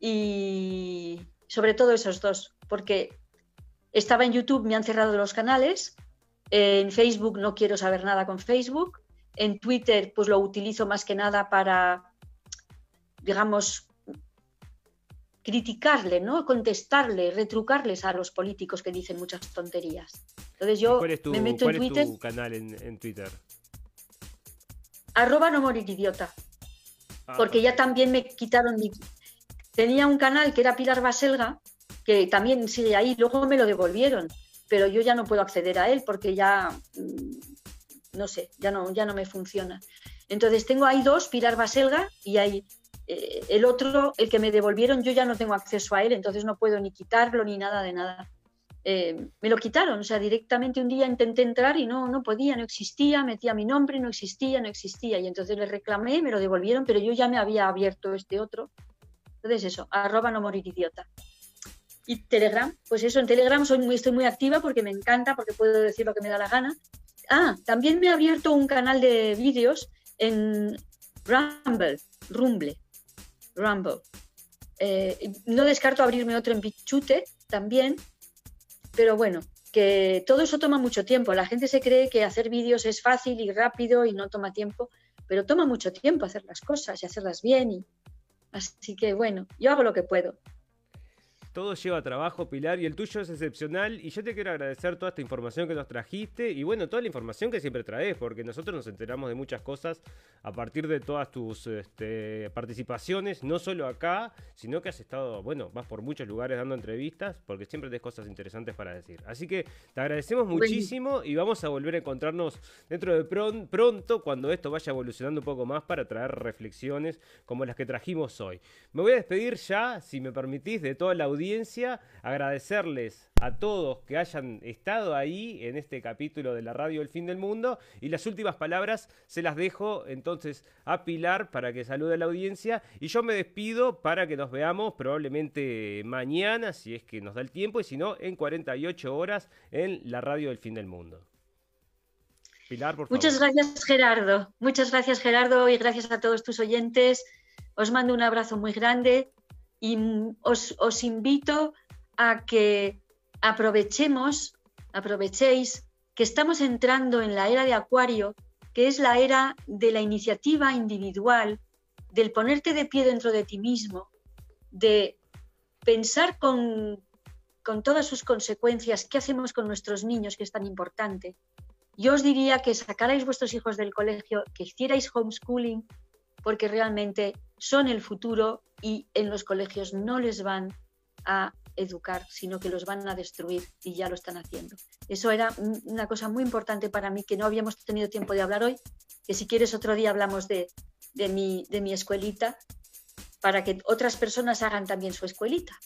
Y sobre todo esos dos, porque estaba en YouTube, me han cerrado los canales. En Facebook no quiero saber nada con Facebook. En Twitter, pues lo utilizo más que nada para, digamos, criticarle, ¿no? Contestarle, retrucarles a los políticos que dicen muchas tonterías. Entonces yo me meto en Twitter. tu canal en, Twitter? Arroba no morir idiota. Ah, porque ya también me quitaron mi. Tenía un canal que era Pilar Baselga, que también sigue ahí, luego me lo devolvieron, pero yo ya no puedo acceder a él porque ya mm, no sé, ya no, ya no me funciona. Entonces tengo ahí dos, Pilar Baselga, y hay eh, el otro, el que me devolvieron, yo ya no tengo acceso a él, entonces no puedo ni quitarlo ni nada de nada. Eh, me lo quitaron, o sea, directamente un día intenté entrar y no, no podía, no existía, metía mi nombre, no existía, no existía, y entonces le reclamé, me lo devolvieron, pero yo ya me había abierto este otro. Entonces eso, arroba no morir idiota. Y Telegram, pues eso, en Telegram soy muy, estoy muy activa porque me encanta, porque puedo decir lo que me da la gana. Ah, también me he abierto un canal de vídeos en Rumble, Rumble, Rumble. Eh, no descarto abrirme otro en Bichute también, pero bueno, que todo eso toma mucho tiempo. La gente se cree que hacer vídeos es fácil y rápido y no toma tiempo, pero toma mucho tiempo hacer las cosas y hacerlas bien. Y... Así que bueno, yo hago lo que puedo. Todo lleva trabajo, Pilar, y el tuyo es excepcional. Y yo te quiero agradecer toda esta información que nos trajiste y bueno, toda la información que siempre traes, porque nosotros nos enteramos de muchas cosas a partir de todas tus este, participaciones, no solo acá, sino que has estado, bueno, vas por muchos lugares dando entrevistas, porque siempre tienes cosas interesantes para decir. Así que te agradecemos muchísimo y vamos a volver a encontrarnos dentro de pronto, cuando esto vaya evolucionando un poco más, para traer reflexiones como las que trajimos hoy. Me voy a despedir ya, si me permitís, de toda la audiencia agradecerles a todos que hayan estado ahí en este capítulo de la radio El Fin del Mundo y las últimas palabras se las dejo entonces a Pilar para que salude a la audiencia y yo me despido para que nos veamos probablemente mañana si es que nos da el tiempo y si no en 48 horas en la radio del Fin del Mundo. Pilar, por favor. Muchas gracias Gerardo, muchas gracias Gerardo y gracias a todos tus oyentes. Os mando un abrazo muy grande y os, invito a que aprovechemos, aprovechéis que estamos entrando en la era de Acuario, que es la era de la iniciativa individual, del ponerte de pie dentro de ti mismo, de pensar con, con todas sus consecuencias qué hacemos con nuestros niños, que es tan importante. Yo os diría que sacarais vuestros hijos del colegio, que hicierais homeschooling, porque realmente son el futuro y en los colegios no les van a educar, sino que los van a destruir y ya lo están haciendo. Eso era una cosa muy importante para mí que no habíamos tenido tiempo de hablar hoy, que si quieres otro día hablamos de, de, mi, escuelita para que otras personas hagan también su escuelita.